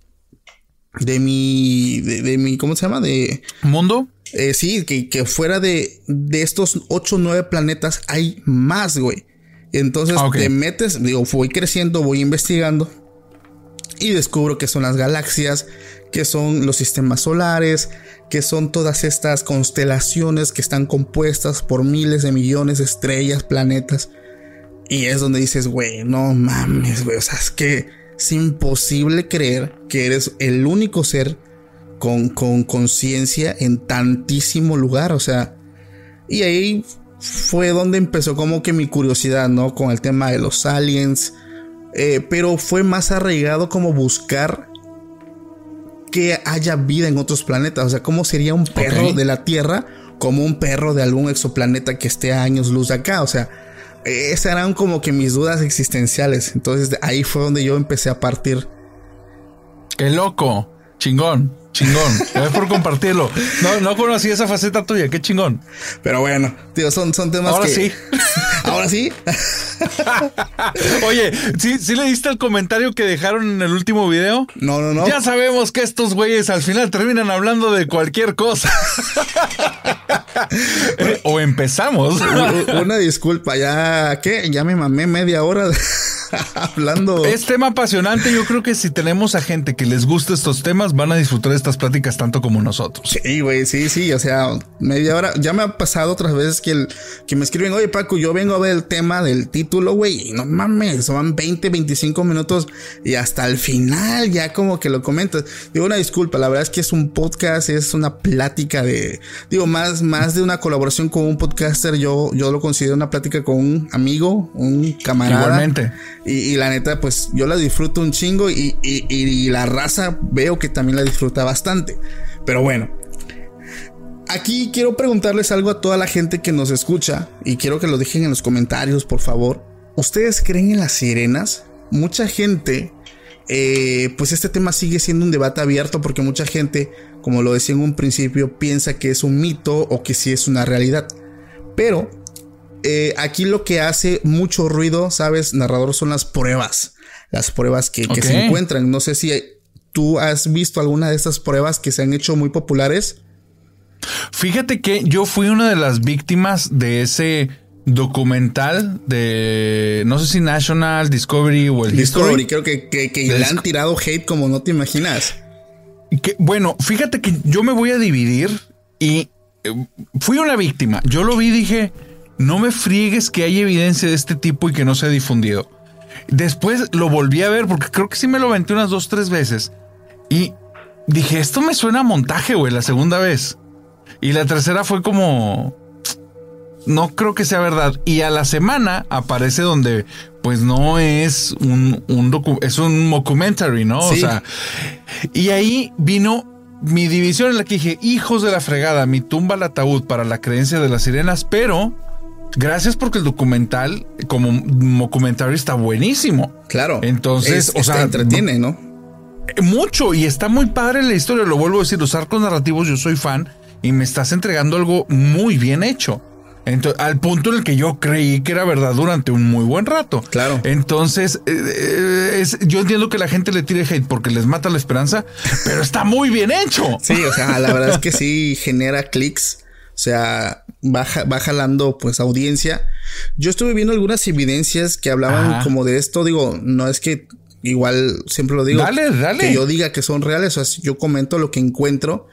de mi de, de mi ¿cómo se llama? de ¿Mundo? eh, sí, que, que fuera de, de estos 8 o 9 planetas hay más, güey. Entonces te metes, digo, voy creciendo, voy investigando y descubro que son las galaxias, que son los sistemas solares, que son todas estas constelaciones que están compuestas por miles de millones de estrellas, planetas. Y es donde dices, güey, no mames, güey. O sea, es que es imposible creer que eres el único ser con con conciencia en tantísimo lugar. O sea, y ahí fue donde empezó como que mi curiosidad, ¿no? Con el tema de los aliens. Eh, pero fue más arraigado como buscar que haya vida en otros planetas. O sea, cómo sería un perro de la Tierra como un perro de algún exoplaneta que esté a años luz de acá. O sea, esas eran como que mis dudas existenciales. Entonces ahí fue donde yo empecé a partir. ¡Qué loco! Chingón, chingón. Gracias por compartirlo. No, no conocí esa faceta tuya, qué chingón. Pero bueno, tío, son, son temas Ahora que... sí. Ahora sí. Oye, ¿sí, ¿sí leíste el comentario que dejaron en el último video? No, no, no. Ya sabemos que estos güeyes al final terminan hablando de cualquier cosa. o empezamos. Una disculpa, ya, ¿qué? Ya me mamé media hora hablando. Es tema apasionante. Yo creo que si tenemos a gente que les gusta estos temas, van a disfrutar estas pláticas tanto como nosotros. Sí, güey, sí, sí, o sea, media hora. Ya me ha pasado otras veces que, el, que me escriben, oye, Paco, yo vengo a ver el tema del título, güey, y no mames, son 20, 25 minutos y hasta el final ya como que lo comentas. Digo, una disculpa, la verdad es que es un podcast, es una plática de, digo, más, más de una colaboración con un podcaster, yo, yo lo considero una plática con un amigo, un camarada. Igualmente. Y, y la neta, pues yo la disfruto un chingo y, y- y la raza veo que también la disfruta bastante. Pero bueno, aquí quiero preguntarles algo a toda la gente que nos escucha y quiero que lo dejen en los comentarios, por favor. ¿Ustedes creen en las sirenas? Mucha gente, eh, pues este tema sigue siendo un debate abierto porque mucha gente, como lo decía en un principio, piensa que es un mito o que sí es una realidad. Pero eh, aquí lo que hace mucho ruido, ¿sabes? Narrador son las pruebas. Las pruebas que, que se encuentran. No sé si tú has visto alguna de estas pruebas que se han hecho muy populares. Fíjate que yo fui una de las víctimas de ese documental de no sé si National Discovery o el Discovery, History. creo que, que, que De le han tirado hate como no te imaginas. Que, bueno, fíjate que yo me voy a dividir y eh, fui una víctima. Yo lo vi y dije, no me friegues que hay evidencia de este tipo y que no se ha difundido. Después lo volví a ver porque creo que sí me lo aventé unas dos, tres veces. Y dije, esto me suena a montaje, güey, la segunda vez. Y la tercera fue como... no creo que sea verdad. Y a la semana aparece donde, pues no es un, un es un documentary, ¿no? O sea, y ahí vino mi división en la que dije, hijos de la fregada, mi tumba al ataúd para la creencia de las sirenas, pero gracias porque el documental como documental está buenísimo. Claro. Entonces, o sea, entretiene, ¿no? Mucho y está muy padre la historia, lo vuelvo a decir, los arcos narrativos, yo soy fan y me estás entregando algo muy bien hecho. Entonces, al punto en el que yo creí que era verdad durante un muy buen rato. Claro. Entonces, eh, eh, es, yo entiendo que la gente le tire hate porque les mata la esperanza, pero está muy bien hecho. Sí, o sea, la verdad es que sí genera clics. O sea, va, va jalando pues audiencia. Yo estuve viendo algunas evidencias que hablaban como de esto. Digo, no es que igual siempre lo digo. Dale, dale. Que yo diga que son reales. O sea, yo comento lo que encuentro.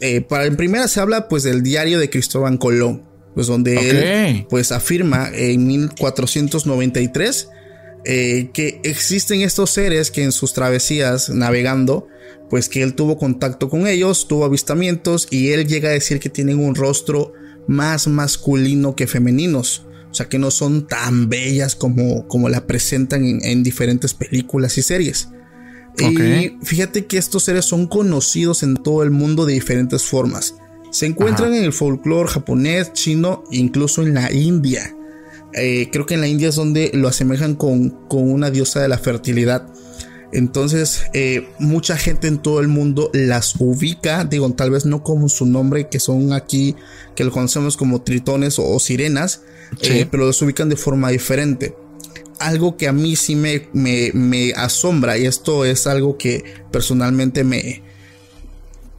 Eh, para en primera se habla pues del diario de Cristóbal Colón pues donde él pues afirma en 1493 eh, que existen estos seres que en sus travesías navegando pues que él tuvo contacto con ellos, tuvo avistamientos y él llega a decir que tienen un rostro más masculino que femeninos. O sea, que no son tan bellas como, como la presentan en, diferentes películas y series. Y fíjate que estos seres son conocidos en todo el mundo de diferentes formas. Se encuentran en el folclore japonés, chino, incluso en la India. Eh, creo que en la India es donde lo asemejan con, una diosa de la fertilidad. Entonces, eh, mucha gente en todo el mundo las ubica, digo, tal vez no como su nombre, que son aquí, que lo conocemos como tritones o, sirenas, eh, pero los ubican de forma diferente. Algo que a mí sí me, me, me asombra, y esto es algo que personalmente me,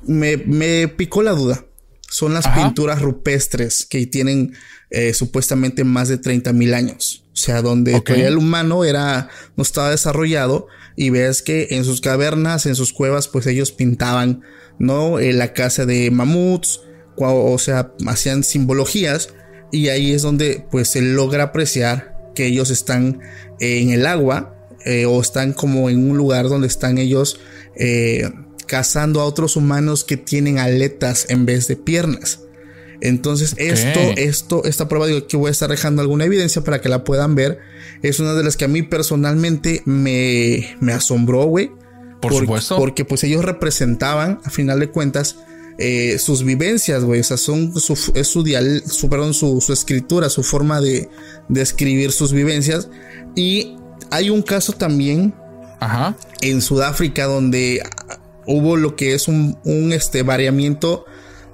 me, me picó la duda son las pinturas rupestres que tienen eh, supuestamente más de 30 mil años. O sea, donde el humano era, no estaba desarrollado y ves que en sus cavernas, en sus cuevas, pues ellos pintaban, ¿no? Eh, la casa de mamuts, o sea, hacían simbologías y ahí es donde pues se logra apreciar que ellos están en el agua eh, o están como en un lugar donde están ellos cazando a otros humanos que tienen aletas en vez de piernas. Entonces, esto, esto, esta prueba, digo que voy a estar dejando alguna evidencia para que la puedan ver. Es una de las que a mí personalmente me, me asombró, güey. Por supuesto. Porque pues ellos representaban, a final de cuentas, eh, sus vivencias, güey. O sea, son su, es su, dial, su, perdón, su, su, escritura, su forma de, de escribir sus vivencias. Y hay un caso también Ajá. en Sudáfrica donde hubo lo que es un, este, variamiento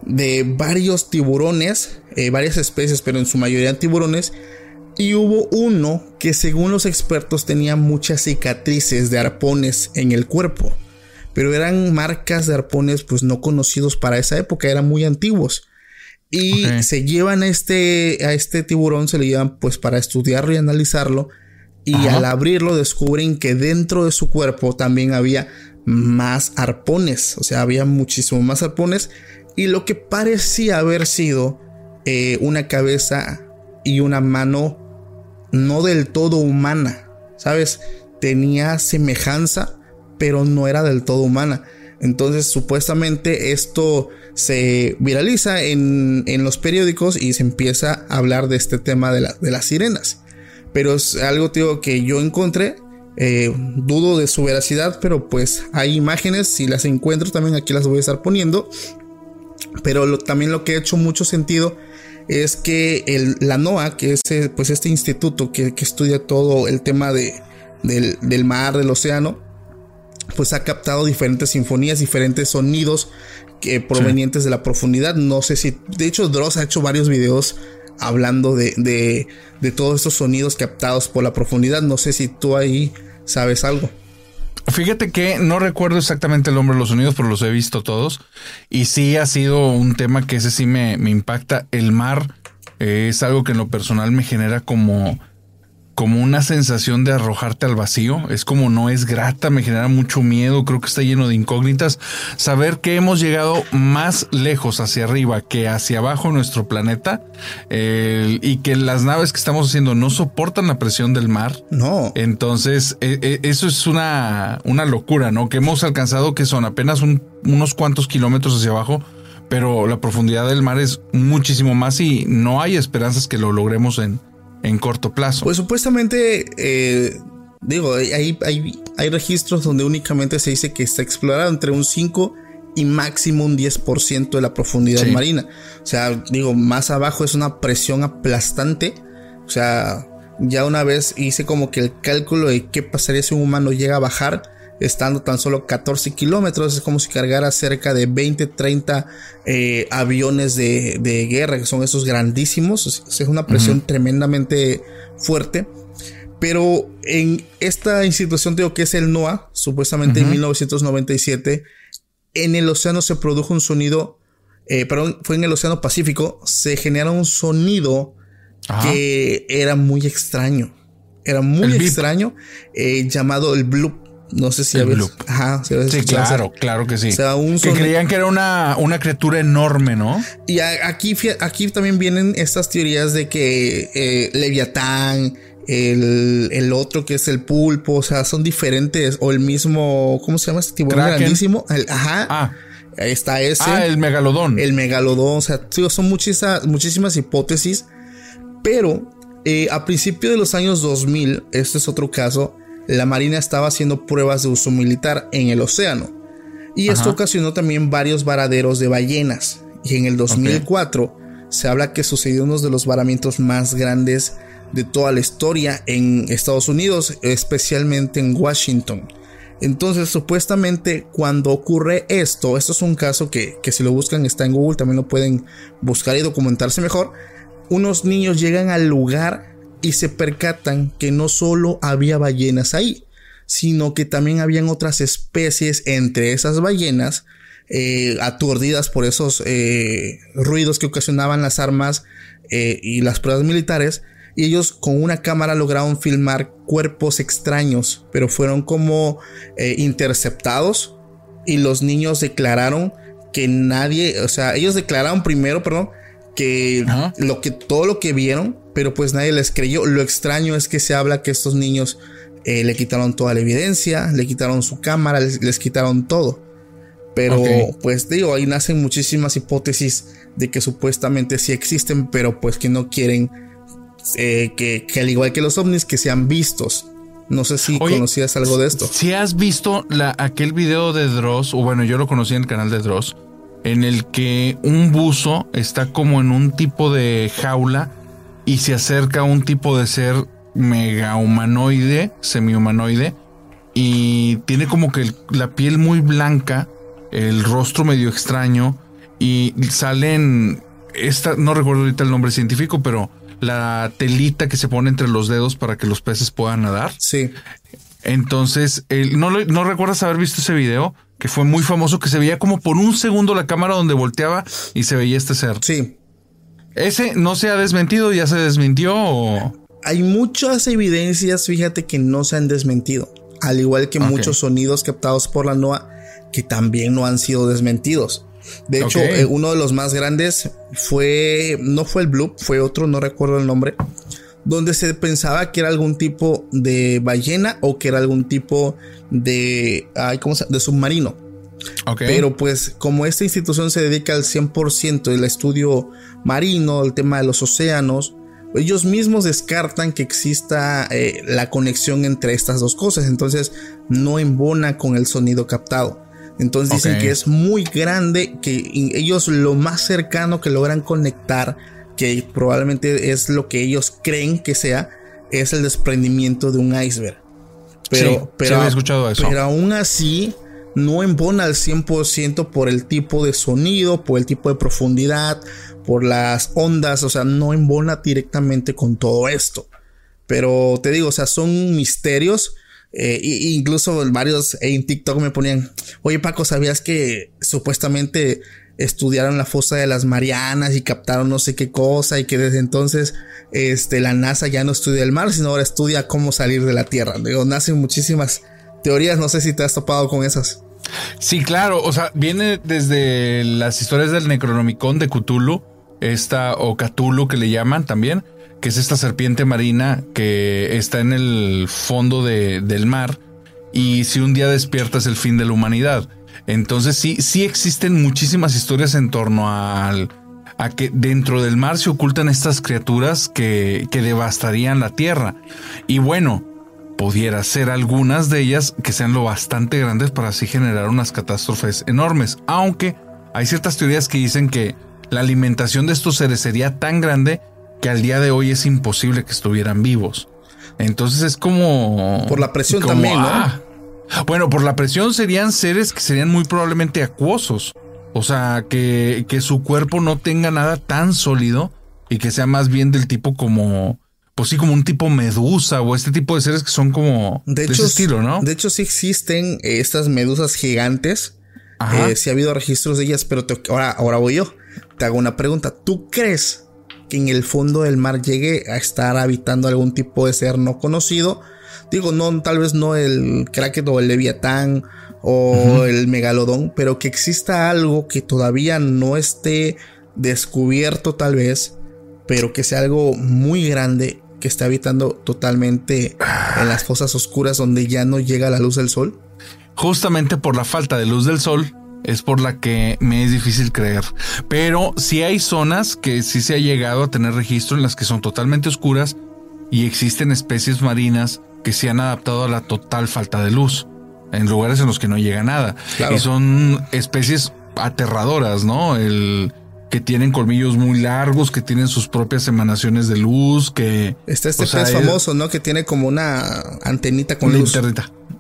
de varios tiburones, eh, varias especies, pero en su mayoría tiburones. Y hubo uno que según los expertos tenía muchas cicatrices de arpones en el cuerpo. Pero eran marcas de arpones pues no conocidos para esa época, eran muy antiguos. Y se llevan a este, a este tiburón, se le llevan pues para estudiarlo y analizarlo. Y al abrirlo descubren que dentro de su cuerpo también había más arpones, o sea, había muchísimo más arpones y lo que parecía haber sido eh, una cabeza y una mano no del todo humana, ¿sabes? Tenía semejanza, pero no era del todo humana. Entonces, supuestamente esto se viraliza en, los periódicos y se empieza a hablar de este tema de, de las sirenas. Pero es algo, tío, que yo encontré eh, dudo de su veracidad, pero pues hay imágenes, si las encuentro también aquí las voy a estar poniendo. Pero también lo que ha hecho mucho sentido es que el, la NOAA, que es eh, pues este instituto que, estudia todo el tema de, del, mar, del océano, pues ha captado diferentes sinfonías, diferentes sonidos que, provenientes de la profundidad. No sé si, de hecho, Dross ha hecho varios videos hablando de, de, de, todos estos sonidos captados por la profundidad. No sé si tú ahí ¿Sabes algo? Fíjate que no recuerdo exactamente el nombre de los sonidos, pero los he visto todos. Y sí ha sido un tema que ese sí me, me impacta. El mar eh, es algo que en lo personal me genera como como una sensación de arrojarte al vacío. Es como no es grata, me genera mucho miedo, creo que está lleno de incógnitas. Saber que hemos llegado más lejos hacia arriba que hacia abajo en nuestro planeta y que las naves que estamos haciendo no soportan la presión del mar. No. Entonces, e, e, eso es una, una locura, ¿no? Que hemos alcanzado que son apenas unos cuantos kilómetros hacia abajo pero la profundidad del mar es muchísimo más y no hay esperanzas que lo logremos en, en corto plazo. Pues supuestamente, eh, digo, hay, hay, hay registros donde únicamente se dice que está explorado entre un 5 y máximo un 10% de la profundidad marina. O sea, digo, más abajo es una presión aplastante. O sea, ya una vez hice como que el cálculo de qué pasaría si un humano llega a bajar estando tan solo 14 kilómetros. Es como si cargara cerca de 20, 30 eh, aviones de, guerra, que son esos grandísimos. Es una presión tremendamente fuerte. Pero en esta institución, digo que es el NOAA, supuestamente en 1997, en el océano se produjo un sonido, eh, perdón, fue en el océano Pacífico, se genera un sonido que era muy extraño. Era muy extraño, eh, llamado el bloop. No sé si el bloop. Ajá, sí, claro, claro que sí. O sea, un que creían que era una, una criatura enorme, ¿no? Y aquí, aquí también vienen estas teorías de que eh, Leviatán, el, el, otro que es el pulpo, o sea, son diferentes, o el mismo, ¿cómo se llama este tiburón grandísimo? ajá. Ah. Está ese. Ah, el megalodón. El megalodón, o sea, son muchísimas, muchísimas hipótesis, pero eh, a principios de los años 2000, este es otro caso, la Marina estaba haciendo pruebas de uso militar en el océano. Y esto ocasionó también varios varaderos de ballenas. Y en el 2004 se habla que sucedió uno de los varamientos más grandes de toda la historia en Estados Unidos, especialmente en Washington. Entonces, supuestamente cuando ocurre esto, esto es un caso que, que si lo buscan está en Google, también lo pueden buscar y documentarse mejor. Unos niños llegan al lugar y se percatan que no solo había ballenas ahí, sino que también habían otras especies entre esas ballenas, eh, aturdidas por esos eh, ruidos que ocasionaban las armas eh, y las pruebas militares, y ellos con una cámara lograron filmar cuerpos extraños, pero fueron como interceptados y los niños declararon que nadie, o sea, ellos declararon primero, perdón, que lo que todo lo que vieron, pero pues nadie les creyó. Lo extraño es que se habla que estos niños eh, le quitaron toda la evidencia, le quitaron su cámara, les, quitaron todo. Pero pues digo, ahí nacen muchísimas hipótesis de que supuestamente sí existen, pero pues que no quieren eh, que, al igual que los ovnis, que sean vistos. No sé si conocías algo de esto. Si has visto la, aquel video de Dross, o bueno, yo lo conocí en el canal de Dross, en el que un buzo está como en un tipo de jaula y se acerca a un tipo de ser mega humanoide, semi humanoide, y tiene como que la piel muy blanca, el rostro medio extraño, y salen, esta, no recuerdo ahorita el nombre científico, pero la telita que se pone entre los dedos para que los peces puedan nadar. Sí. Entonces, ¿no, ¿no recuerdas haber visto ese video? Que fue muy famoso, que se veía como por un segundo la cámara donde volteaba y se veía este ser. Sí. ¿Ese no se ha desmentido? ¿Ya se desmintió? O... Hay muchas evidencias, fíjate, que no se han desmentido. Al igual que muchos sonidos captados por la NOAA que también no han sido desmentidos. De hecho, eh, uno de los más grandes fue, no fue el Bloop, fue otro, no recuerdo el nombre, donde se pensaba que era algún tipo de ballena o que era algún tipo de, ay, ¿cómo se de submarino. Pero pues como esta institución se dedica al 100% del estudio marino, el tema de los océanos, ellos mismos descartan que exista eh, la conexión entre estas dos cosas, entonces no embona con el sonido captado. Entonces dicen que es muy grande, que ellos lo más cercano que logran conectar, que probablemente es lo que ellos creen que sea, es el desprendimiento de un iceberg. Pero, pero, escuchado eso. pero aún así no embona al 100% por el tipo de sonido, por el tipo de profundidad, por las ondas, o sea, no embona directamente con todo esto. Pero te digo, o sea, son misterios eh, incluso varios en TikTok me ponían, oye Paco, ¿sabías que supuestamente estudiaron la fosa de las Marianas y captaron no sé qué cosa y que desde entonces este, la NASA ya no estudia el mar, sino ahora estudia cómo salir de la Tierra? Digo, nacen muchísimas teorías, no sé si te has topado con esas. Sí, claro, o sea, viene desde las historias del Necronomicon de Cthulhu, esta o Cthulhu que le llaman también, que es esta serpiente marina que está en el fondo de, del mar y si un día despierta es el fin de la humanidad. Entonces sí, sí existen muchísimas historias en torno al, a que dentro del mar se ocultan estas criaturas que, que devastarían la Tierra. Y bueno, pudiera ser algunas de ellas que sean lo bastante grandes para así generar unas catástrofes enormes. Aunque hay ciertas teorías que dicen que la alimentación de estos seres sería tan grande que al día de hoy es imposible que estuvieran vivos. Entonces es como... Por la presión también, ¿no? Ah. bueno, por la presión serían seres que serían muy probablemente acuosos. O sea, que, que su cuerpo no tenga nada tan sólido y que sea más bien del tipo como pues sí, como un tipo medusa o este tipo de seres que son como de, hecho, ese estilo, ¿no? De hecho, sí existen estas medusas gigantes. Eh, sí ha habido registros de ellas, pero ahora, ahora voy yo. Te hago una pregunta. ¿Tú crees que en el fondo del mar llegue a estar habitando algún tipo de ser no conocido? Digo, no, tal vez no el kraken o el leviatán o el megalodón, pero que exista algo que todavía no esté descubierto tal vez, pero que sea algo muy grande que está habitando totalmente en las fosas oscuras donde ya no llega la luz del sol? Justamente por la falta de luz del sol es por la que me es difícil creer. Pero sí hay zonas que sí se ha llegado a tener registro en las que son totalmente oscuras y existen especies marinas que se han adaptado a la total falta de luz en lugares en los que no llega nada. Y son especies aterradoras, ¿no? El que tienen colmillos muy largos, que tienen sus propias emanaciones de luz, que... Está este pez famoso, ¿no? Que tiene como una antenita con luz.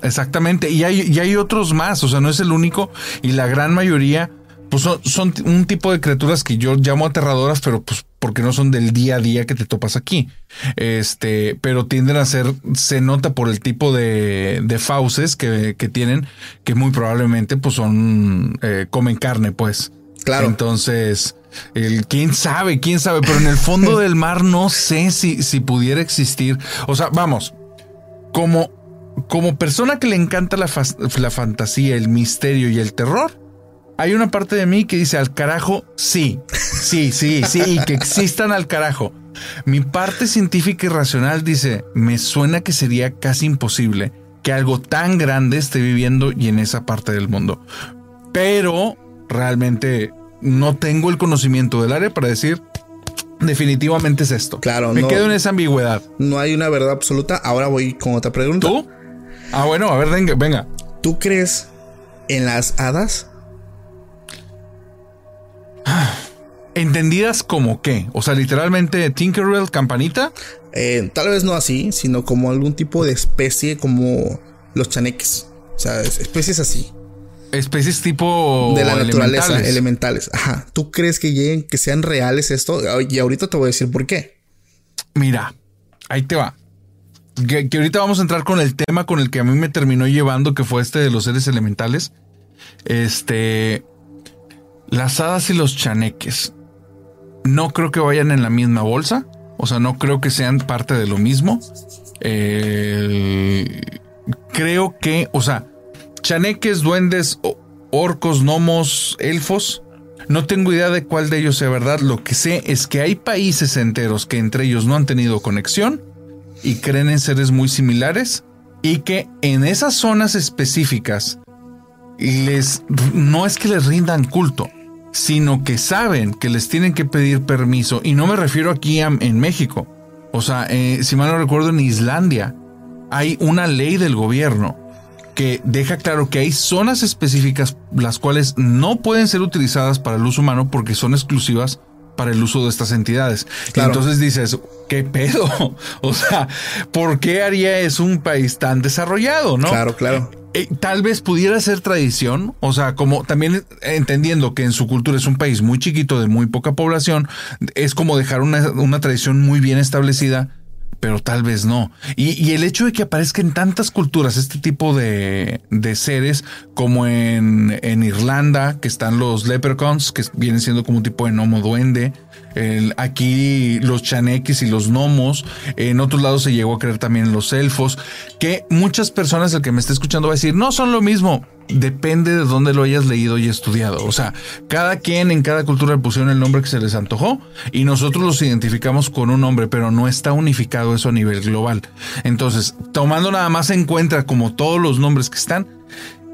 Exactamente. Y hay, y hay otros más, o sea, no es el único. Y la gran mayoría, pues son, un tipo de criaturas que yo llamo aterradoras, pero pues porque no son del día a día que te topas aquí. Este, pero tienden a ser, se nota por el tipo de, de fauces que, que tienen, que muy probablemente pues son, eh, comen carne, pues. Claro. Entonces, el quién sabe, quién sabe, pero en el fondo del mar no sé si, si pudiera existir. O sea, vamos, como, como persona que le encanta la, la fantasía, el misterio y el terror, hay una parte de mí que dice al carajo, sí, sí, sí, sí, que existan al carajo. Mi parte científica y racional dice, me suena que sería casi imposible que algo tan grande esté viviendo y en esa parte del mundo. Pero realmente no tengo el conocimiento del área para decir definitivamente es esto. Claro, me quedo en esa ambigüedad. No hay una verdad absoluta. Ahora voy con otra pregunta. ¿Tú? Ah, bueno, a ver, venga, venga. ¿Tú crees en las hadas? ¿Entendidas como qué? O sea, literalmente Tinkerbell, campanita. Eh, tal vez no así, sino como algún tipo de especie como los chaneques. O sea, especies así. Especies tipo de la naturaleza, elementales. Ajá. ¿Tú crees que lleguen, que sean reales esto? Y ahorita te voy a decir por qué. Mira, ahí te va. Que, ahorita vamos a entrar con el tema con el que a mí me terminó llevando, que fue este de los seres elementales. Este. Las hadas y los chaneques. No creo que vayan en la misma bolsa. O sea, no creo que sean parte de lo mismo. creo que, o sea, chaneques, duendes, orcos, gnomos, elfos. No tengo idea de cuál de ellos sea verdad. Lo que sé es que hay países enteros que entre ellos no han tenido conexión y creen en seres muy similares y que en esas zonas específicas les no es que les rindan culto, sino que saben que les tienen que pedir permiso y no me refiero aquí en México. O sea, eh, si mal no recuerdo en Islandia hay una ley del gobierno que deja claro que hay zonas específicas las cuales no pueden ser utilizadas para el uso humano porque son exclusivas para el uso de estas entidades. entonces dices, ¿qué pedo? O sea, ¿por qué haría es un país tan desarrollado? ¿No? Claro, claro. Eh, tal vez pudiera ser tradición, o sea, como también entendiendo que en su cultura es un país muy chiquito de muy poca población, es como dejar una, una tradición muy bien establecida pero tal vez no. Y, el hecho de que aparezca en tantas culturas este tipo de, de seres, como en, en, Irlanda, que están los leprechauns, que vienen siendo como un tipo de gnomo duende, aquí los chaneques y los gnomos, en otros lados se llegó a creer también los elfos, que muchas personas, el que me está escuchando va a decir, no son lo mismo depende de dónde lo hayas leído y estudiado. O sea, cada quien en cada cultura pusieron el nombre que se les antojó y nosotros los identificamos con un nombre, pero no está unificado eso a nivel global. Entonces, tomando nada más en cuenta como todos los nombres que están,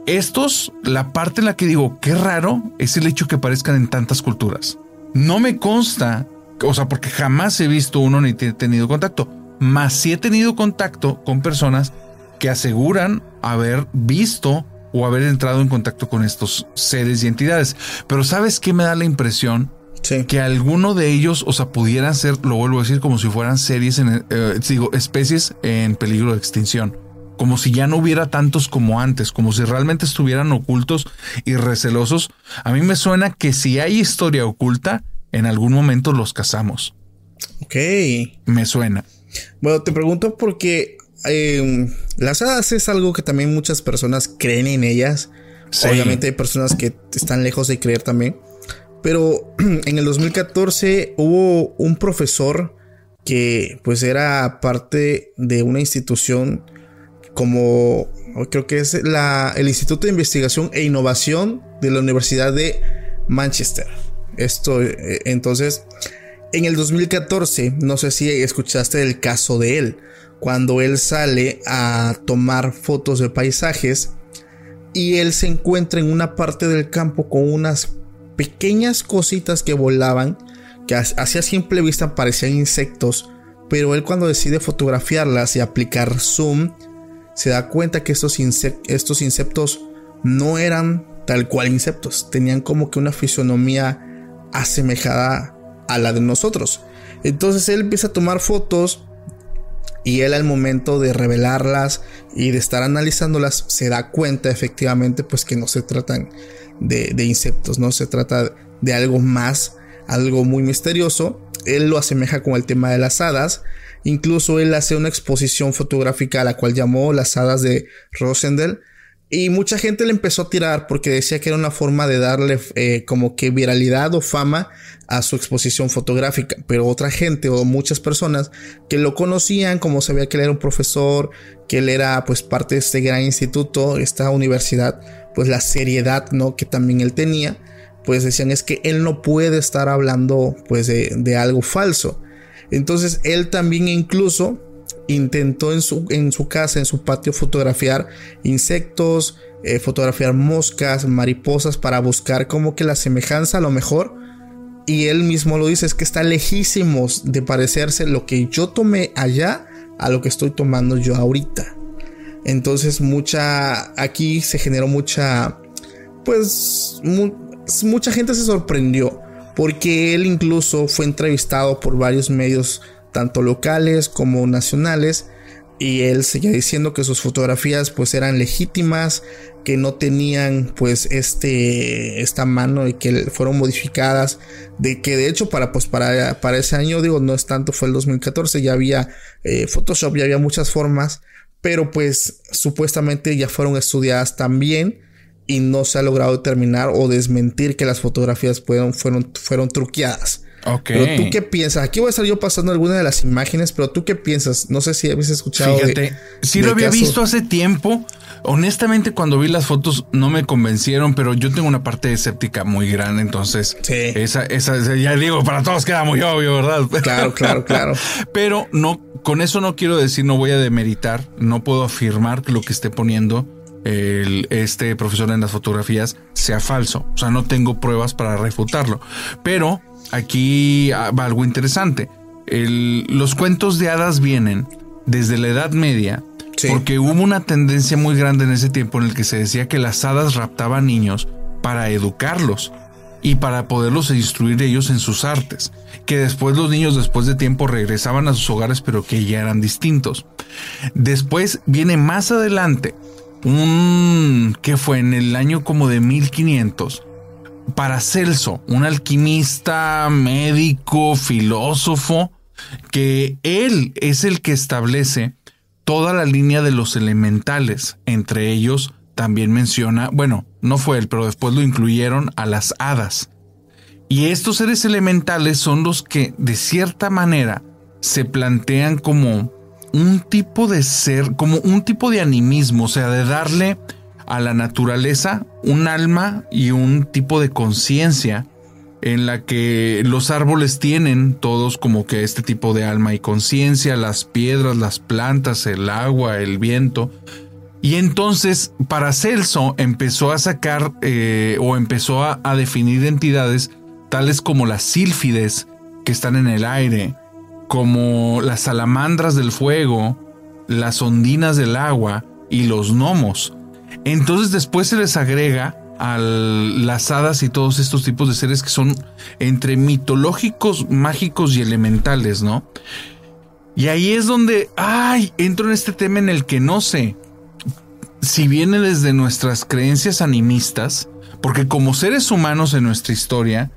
estos, la parte en la que digo, qué raro es el hecho que aparezcan en tantas culturas. No me consta, o sea, porque jamás he visto uno ni he tenido contacto, más sí he tenido contacto con personas que aseguran haber visto o haber entrado en contacto con estos seres y entidades. Pero ¿sabes qué me da la impresión? Que alguno de ellos, o sea, pudieran ser, lo vuelvo a decir, como si fueran series, en, eh, digo, especies en peligro de extinción. Como si ya no hubiera tantos como antes, como si realmente estuvieran ocultos y recelosos. A mí me suena que si hay historia oculta, en algún momento los cazamos. Ok. Me suena. Bueno, te pregunto porque em, las hadas es algo que también muchas personas creen en ellas. Obviamente hay personas que están lejos de creer también. Pero en el 2014 hubo un profesor que pues era parte de una institución como creo que es la, el Instituto de Investigación e Innovación de la Universidad de Manchester. Esto eh, entonces en el 2014, no sé si escuchaste el caso de él, cuando él sale a tomar fotos de paisajes y él se encuentra en una parte del campo con unas pequeñas cositas que volaban, que hacia simple vista parecían insectos, pero él cuando decide fotografiarlas y aplicar zoom, se da cuenta que estos, insectos no eran tal cual insectos, tenían como que una fisonomía asemejada a la de nosotros. Entonces él empieza a tomar fotos y él al momento de revelarlas y de estar analizándolas se da cuenta efectivamente pues que no se tratan de, insectos, no se trata de algo más, algo muy misterioso. Él lo asemeja con el tema de las hadas. Incluso él hace una exposición fotográfica a la cual llamó las hadas de Rosendel y mucha gente le empezó a tirar porque decía que era una forma de darle eh, como que viralidad o fama a su exposición fotográfica. Pero otra gente o muchas personas que lo conocían, como sabía que él era un profesor, que él era pues parte de este gran instituto, esta universidad, pues la seriedad, ¿no? Que también él tenía, pues decían es que él no puede estar hablando pues de, de algo falso. Entonces él también incluso intentó en su, en su casa, en su patio, fotografiar insectos, eh, fotografiar moscas, mariposas para buscar como que la semejanza a lo mejor. Y él mismo lo dice, es que está lejísimos de parecerse lo que yo tomé allá a lo que estoy tomando yo ahorita. Entonces mucha, aquí se generó mucha, pues mucha gente se sorprendió porque él incluso fue entrevistado por varios medios tanto locales como nacionales y él seguía diciendo que sus fotografías pues eran legítimas, que no tenían pues este esta mano y que fueron modificadas, de que de hecho para pues para, para ese año digo no es tanto fue el 2014 ya había eh, Photoshop ya había muchas formas, pero pues supuestamente ya fueron estudiadas también y no se ha logrado determinar o desmentir que las fotografías fueron, fueron, fueron truqueadas. Pero tú qué piensas, aquí voy a estar yo pasando alguna de las imágenes, pero tú qué piensas, no sé si habéis escuchado. Fíjate, sí lo había visto hace tiempo. Honestamente, cuando vi las fotos no me convencieron, pero yo tengo una parte escéptica muy grande, entonces sí. esa, esa, ya digo, para todos queda muy obvio, ¿verdad? Claro, claro, claro. pero no, con eso no quiero decir, no voy a demeritar, no puedo afirmar que lo que esté poniendo el, este profesor en las fotografías sea falso. O sea, no tengo pruebas para refutarlo. Pero aquí va algo interesante. los cuentos de hadas vienen desde la Edad Media, porque hubo una tendencia muy grande en ese tiempo en el que se decía que las hadas raptaban niños para educarlos y para poderlos instruir ellos en sus artes, que después los niños después de tiempo regresaban a sus hogares pero que ya eran distintos. Después viene más adelante un que fue en el año como de 1500 Paracelso, un alquimista, médico, filósofo, que él es el que establece toda la línea de los elementales. Entre ellos también menciona, bueno, no fue él, pero después lo incluyeron a las hadas. Y estos seres elementales son los que, de cierta manera, se plantean como un tipo de ser, como un tipo de animismo, o sea, de darle a la naturaleza un alma y un tipo de conciencia en la que los árboles tienen todos como que este tipo de alma y conciencia, las piedras, las plantas, el agua, el viento, Y entonces Paracelso empezó a sacar eh, o empezó a, a definir entidades tales como las sílfides que están en el aire, como las salamandras del fuego, las ondinas del agua y los gnomos. Entonces después se les agrega a las hadas y todos estos tipos de seres que son entre mitológicos, mágicos y elementales, ¿no? Y ahí es donde, ay, entro en este tema en el que no sé si viene desde nuestras creencias animistas, porque como seres humanos en nuestra historia,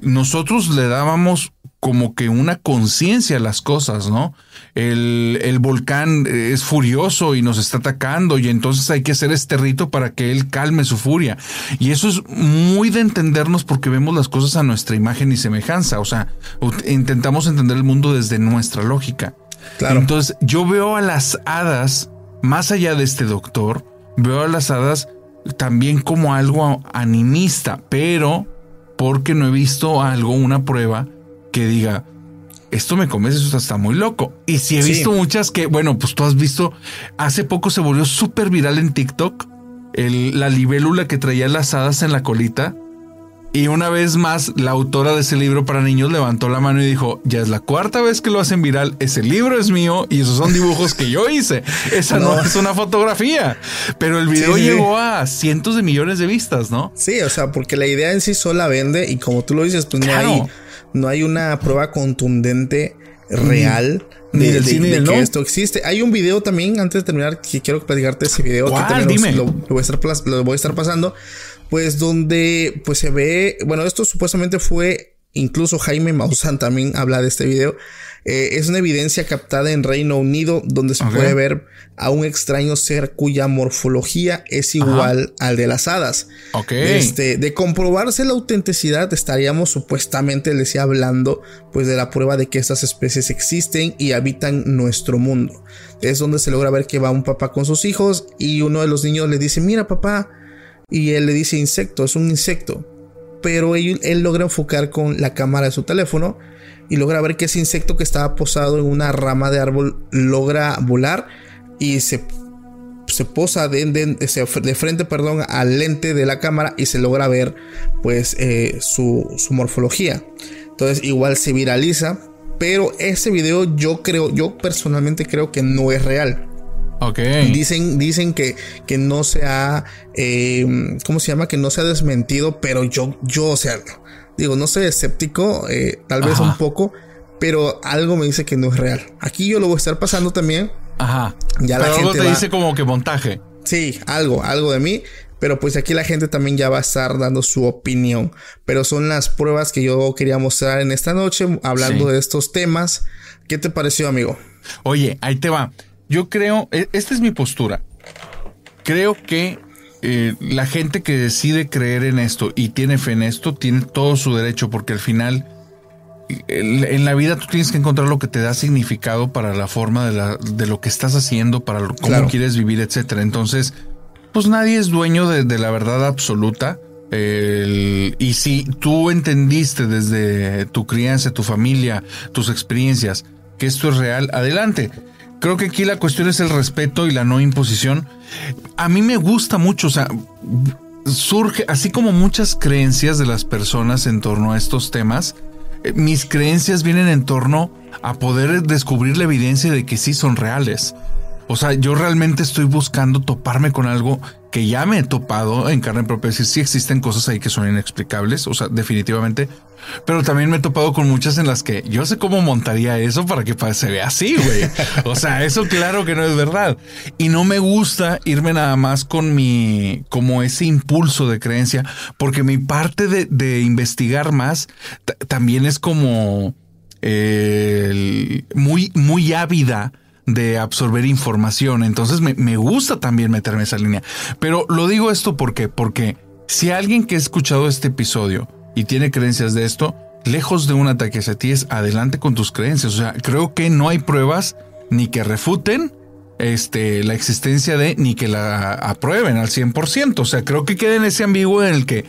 nosotros le dábamos como que una conciencia a las cosas, ¿no? El, el, volcán es furioso y nos está atacando y entonces hay que hacer este rito para que él calme su furia. Y eso es muy de entendernos porque vemos las cosas a nuestra imagen y semejanza, o sea, intentamos entender el mundo desde nuestra lógica. Claro. Entonces yo veo a las hadas, más allá de este doctor, veo a las hadas también como algo animista, pero porque no he visto algo, una prueba que diga, esto me convence, eso está muy loco. Y si he visto muchas que, bueno, pues tú has visto, hace poco se volvió súper viral en TikTok la libélula que traía las hadas en la colita. Y una vez más, la autora de ese libro para niños levantó la mano y dijo, ya es la cuarta vez que lo hacen viral, ese libro es mío y esos son dibujos que yo hice. Esa no, es una fotografía. Pero el video llegó a cientos de millones de vistas, ¿no? Sí, o sea, porque la idea en sí sola vende y como tú lo dices, pues no hay no hay una prueba contundente real de, que esto existe. Hay un video también, antes de terminar, que quiero platicarte ese video que también Lo, voy a estar, lo voy a estar pasando. Pues donde pues se ve, bueno, esto supuestamente fue, incluso Jaime Maussan también habla de este video, eh, es una evidencia captada en Reino Unido donde se puede ver a un extraño ser cuya morfología es igual al de las hadas. Este, de comprobarse la autenticidad estaríamos supuestamente, les decía, hablando pues de la prueba de que estas especies existen y habitan nuestro mundo. Es donde se logra ver que va un papá con sus hijos y uno de los niños le dice, mira papá, y él le dice insecto, es un insecto. Pero él, él logra enfocar con la cámara de su teléfono y logra ver que ese insecto que estaba posado en una rama de árbol logra volar y se, se posa de, frente perdón, al lente de la cámara y se logra ver pues eh, su, su morfología. Entonces igual se viraliza, pero ese video yo creo, yo personalmente creo que no es real. Ok. Dicen, dicen que, que no se ha, eh, ¿cómo se llama? Que no se ha desmentido, pero yo, yo, o sea, Digo, no soy escéptico, eh, tal vez un poco, pero algo me dice que no es real. Aquí yo lo voy a estar pasando también. Ajá. Ya la gente te dice como que montaje. Sí, algo, algo de mí. Pero pues aquí la gente también ya va a estar dando su opinión. Pero son las pruebas que yo quería mostrar en esta noche, hablando de estos temas. ¿Qué te pareció, amigo? Oye, ahí te va. Yo creo, e, esta es mi postura. Creo que eh, la gente que decide creer en esto y tiene fe en esto tiene todo su derecho porque al final en la vida tú tienes que encontrar lo que te da significado para la forma de, la, de lo que estás haciendo, para cómo quieres vivir, etcétera. Entonces, pues nadie es dueño de, la verdad absoluta. y si tú entendiste desde tu crianza, tu familia, tus experiencias, que esto es real, adelante. Creo que aquí la cuestión es el respeto y la no imposición. A mí me gusta mucho, o sea, surge, así como muchas creencias de las personas en torno a estos temas, eh, mis creencias vienen en torno a poder descubrir la evidencia de que sí son reales. O sea, yo realmente estoy buscando toparme con algo que ya me he topado en carne propia. Decir, sí existen cosas ahí que son inexplicables, o sea, definitivamente. Pero también me he topado con muchas en las que yo sé cómo montaría eso para que se vea así, güey. O sea, eso claro que no es verdad. Y no me gusta irme nada más con mi, como ese impulso de creencia, porque mi parte de, investigar más también es como eh, muy, muy ávida de absorber información. Entonces me, gusta también meterme esa línea. Pero lo digo esto porque, porque si alguien que ha escuchado este episodio y tiene creencias de esto, lejos de un ataque hacia ti es adelante con tus creencias. O sea, creo que no hay pruebas ni que refuten este, la existencia de ni que la aprueben al 100%. O sea, creo que queda en ese ambiguo en el que,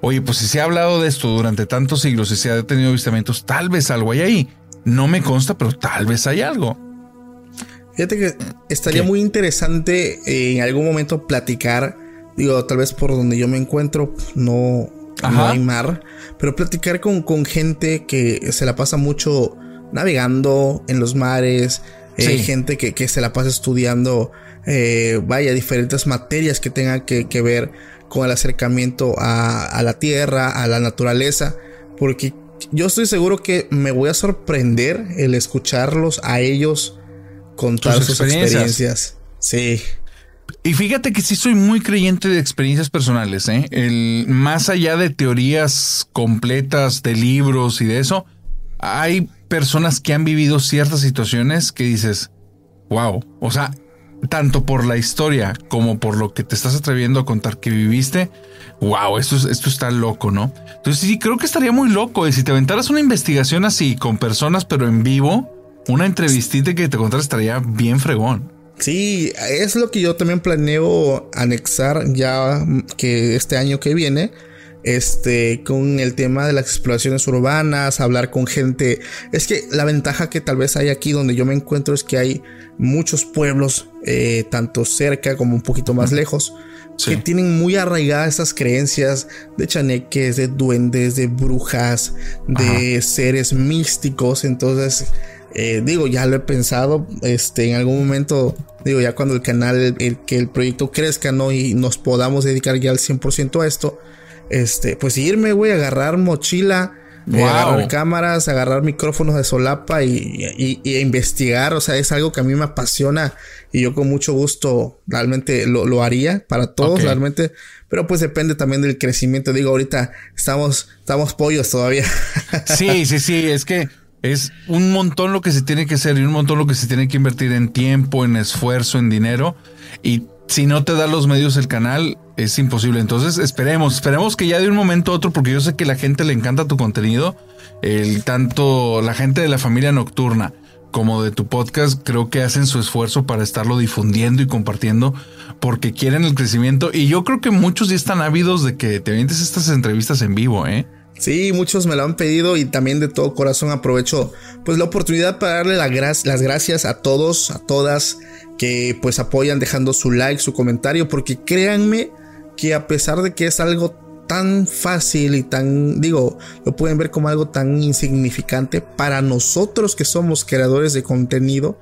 oye, pues si se ha hablado de esto durante tantos siglos y se ha tenido avistamientos, tal vez algo hay ahí. No me consta, pero tal vez hay algo. Fíjate que estaría muy interesante eh, en algún momento platicar, digo, tal vez por donde yo me encuentro, no, no hay mar, pero platicar con, con gente que se la pasa mucho navegando en los mares, eh, gente que, que, se la pasa estudiando, eh, vaya, diferentes materias que tengan que, que ver con el acercamiento a, a, la tierra, a la naturaleza, porque yo estoy seguro que me voy a sorprender el escucharlos a ellos contar sus experiencias. Sí. Y fíjate que sí soy muy creyente de experiencias personales, ¿eh? El, más allá de teorías completas de libros y de eso, hay personas que han vivido ciertas situaciones que dices, wow, o sea, tanto por la historia como por lo que te estás atreviendo a contar que viviste, wow, esto, esto está loco, ¿no? Entonces sí, creo que estaría muy loco. Y si te aventaras una investigación así con personas, pero en vivo, una entrevistita que te contaras estaría bien fregón. Sí, es lo que yo también planeo anexar ya que este año que viene este, con el tema de las exploraciones urbanas, hablar con gente. Es que la ventaja que tal vez hay aquí donde yo me encuentro es que hay muchos pueblos, eh, tanto cerca como un poquito más lejos, que tienen muy arraigadas esas creencias de chaneques, de duendes, de brujas, de seres místicos. Entonces, eh, digo, ya lo he pensado, este, en algún momento, digo, ya cuando el canal, el, que el proyecto crezca, ¿no? Y nos podamos dedicar ya al 100% a esto, este, pues irme, güey, agarrar mochila, eh, agarrar cámaras, agarrar micrófonos de solapa y, investigar. O sea, es algo que a mí me apasiona y yo con mucho gusto realmente lo, haría para todos, realmente. Pero pues depende también del crecimiento. Digo, ahorita estamos, estamos pollos todavía. Sí, sí, sí, es que es un montón lo que se tiene que hacer y un montón lo que se tiene que invertir en tiempo, en esfuerzo, en dinero. Y si no te da los medios el canal, es imposible. Entonces esperemos, esperemos que ya de un momento a otro, porque yo sé que la gente le encanta tu contenido, el tanto la gente de la familia nocturna como de tu podcast, creo que hacen su esfuerzo para estarlo difundiendo y compartiendo porque quieren el crecimiento. Y yo creo que muchos ya están ávidos de que te vientes estas entrevistas en vivo, ¿eh? Sí, muchos me lo han pedido y también de todo corazón aprovecho pues la oportunidad para darle las gracias a todos, a todas que pues apoyan dejando su like, su comentario, porque créanme que a pesar de que es algo tan fácil y tan, digo, lo pueden ver como algo tan insignificante, para nosotros que somos creadores de contenido,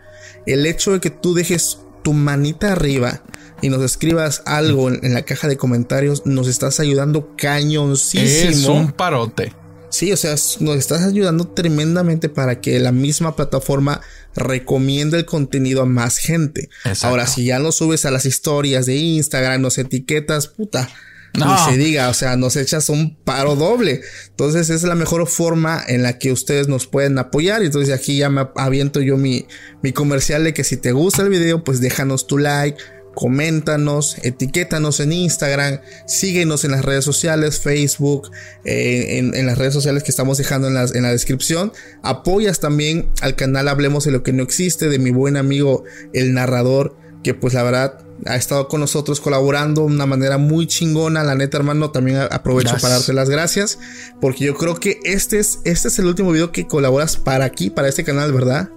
el hecho de que tú dejes tu manita arriba y nos escribas algo en, la caja de comentarios, nos estás ayudando cañoncísimo. Es un parote. Sí, o sea, nos estás ayudando tremendamente para que la misma plataforma recomiende el contenido a más gente. Ahora, si ya lo subes a las historias de Instagram, nos etiquetas, puta. No. se diga, o sea, nos echas un paro doble. Entonces, es la mejor forma en la que ustedes nos pueden apoyar. Entonces, aquí ya me aviento yo mi, mi comercial de que si te gusta el video, pues déjanos tu like, coméntanos, etiquétanos en Instagram, síguenos en las redes sociales, Facebook, eh, en, las redes sociales que estamos dejando en, en la descripción. Apoyas también al canal Hablemos de lo que no existe de mi buen amigo el narrador, que pues la verdad ha estado con nosotros colaborando de una manera muy chingona. La neta, hermano, también aprovecho para darte las gracias, porque yo creo que este es, este es el último video que colaboras para aquí, para este canal, ¿verdad?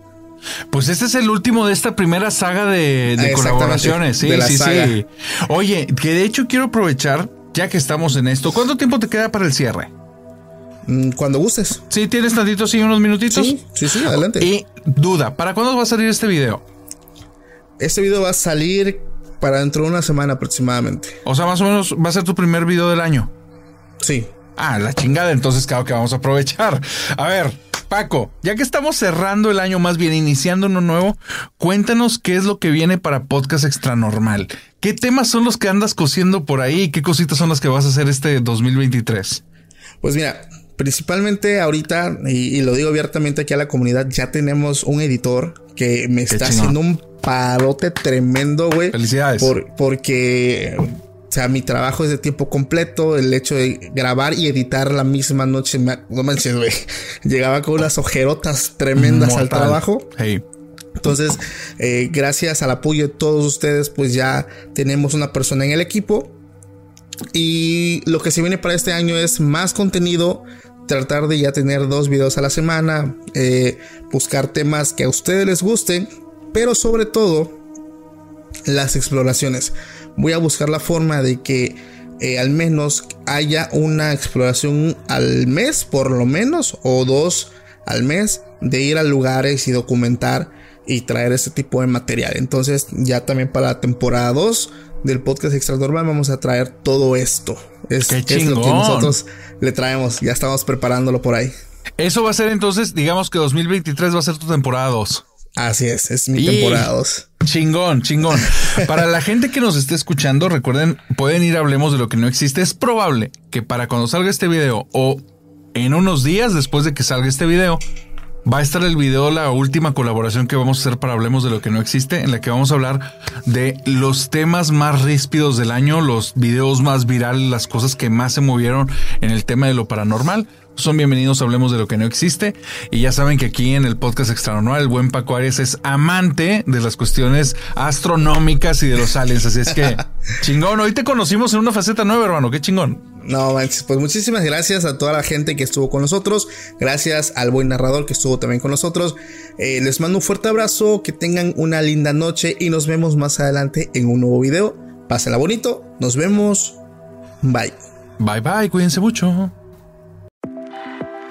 Pues este es el último de esta primera saga de, colaboraciones. Sí, sí, sí. Oye, que de hecho quiero aprovechar, ya que estamos en esto, ¿cuánto tiempo te queda para el cierre? Mm, cuando gustes. Sí, tienes tantito, sí, unos minutitos. Sí, sí, sí, adelante. Y duda, ¿para cuándo va a salir este video? Este video va a salir para dentro de una semana aproximadamente. O sea, más o menos va a ser tu primer video del año. Sí. Ah, la chingada, entonces claro que vamos a aprovechar. A ver, Paco, ya que estamos cerrando el año, más bien iniciando uno nuevo, cuéntanos qué es lo que viene para Podcast Extra Normal. ¿Qué temas son los que andas cosiendo por ahí y qué cositas son las que vas a hacer este 2023? Pues mira, principalmente ahorita, y, lo digo abiertamente aquí a la comunidad, ya tenemos un editor que me está haciendo un parote tremendo, güey. Felicidades. porque sea, mi trabajo es de tiempo completo. El hecho de grabar y editar la misma noche, no manches, güey. Llegaba con unas ojerotas tremendas al trabajo. Entonces, eh, gracias al apoyo de todos ustedes, pues ya tenemos una persona en el equipo. Y lo que se viene para este año es más contenido. Tratar de ya tener dos videos a la semana. Eh, buscar temas que a ustedes les gusten pero sobre todo las exploraciones. Voy a buscar la forma de que eh, al menos haya una exploración al mes, por lo menos, o dos al mes, de ir a lugares y documentar y traer ese tipo de material. Entonces, ya también para la temporada 2 del podcast Extra Normal vamos a traer todo esto. Es, es lo que nosotros le traemos. Ya estamos preparándolo por ahí. Eso va a ser entonces, digamos que 2023 va a ser tu temporada 2. Así es, es mi temporada 2. Chingón, chingón. para la gente que nos esté escuchando, recuerden, pueden ir a Hablemos de lo que no existe. Es probable que para cuando salga este video o en unos días después de que salga este video, va a estar el video, la última colaboración que vamos a hacer para Hablemos de lo que no existe, en la que vamos a hablar de los temas más ríspidos del año, los videos más virales, las cosas que más se movieron en el tema de lo paranormal. Son bienvenidos, hablemos de lo que no existe. Y ya saben que aquí en el podcast Extranormal, el buen Paco Arias es amante de las cuestiones astronómicas y de los aliens. Así es que chingón. Hoy te conocimos en una faceta nueva, hermano. Qué chingón. No, pues muchísimas gracias a toda la gente que estuvo con nosotros. Gracias al buen narrador que estuvo también con nosotros. Eh, les mando un fuerte abrazo. Que tengan una linda noche y nos vemos más adelante en un nuevo video. Pásenla bonito. Nos vemos. Bye. Bye bye. Cuídense mucho.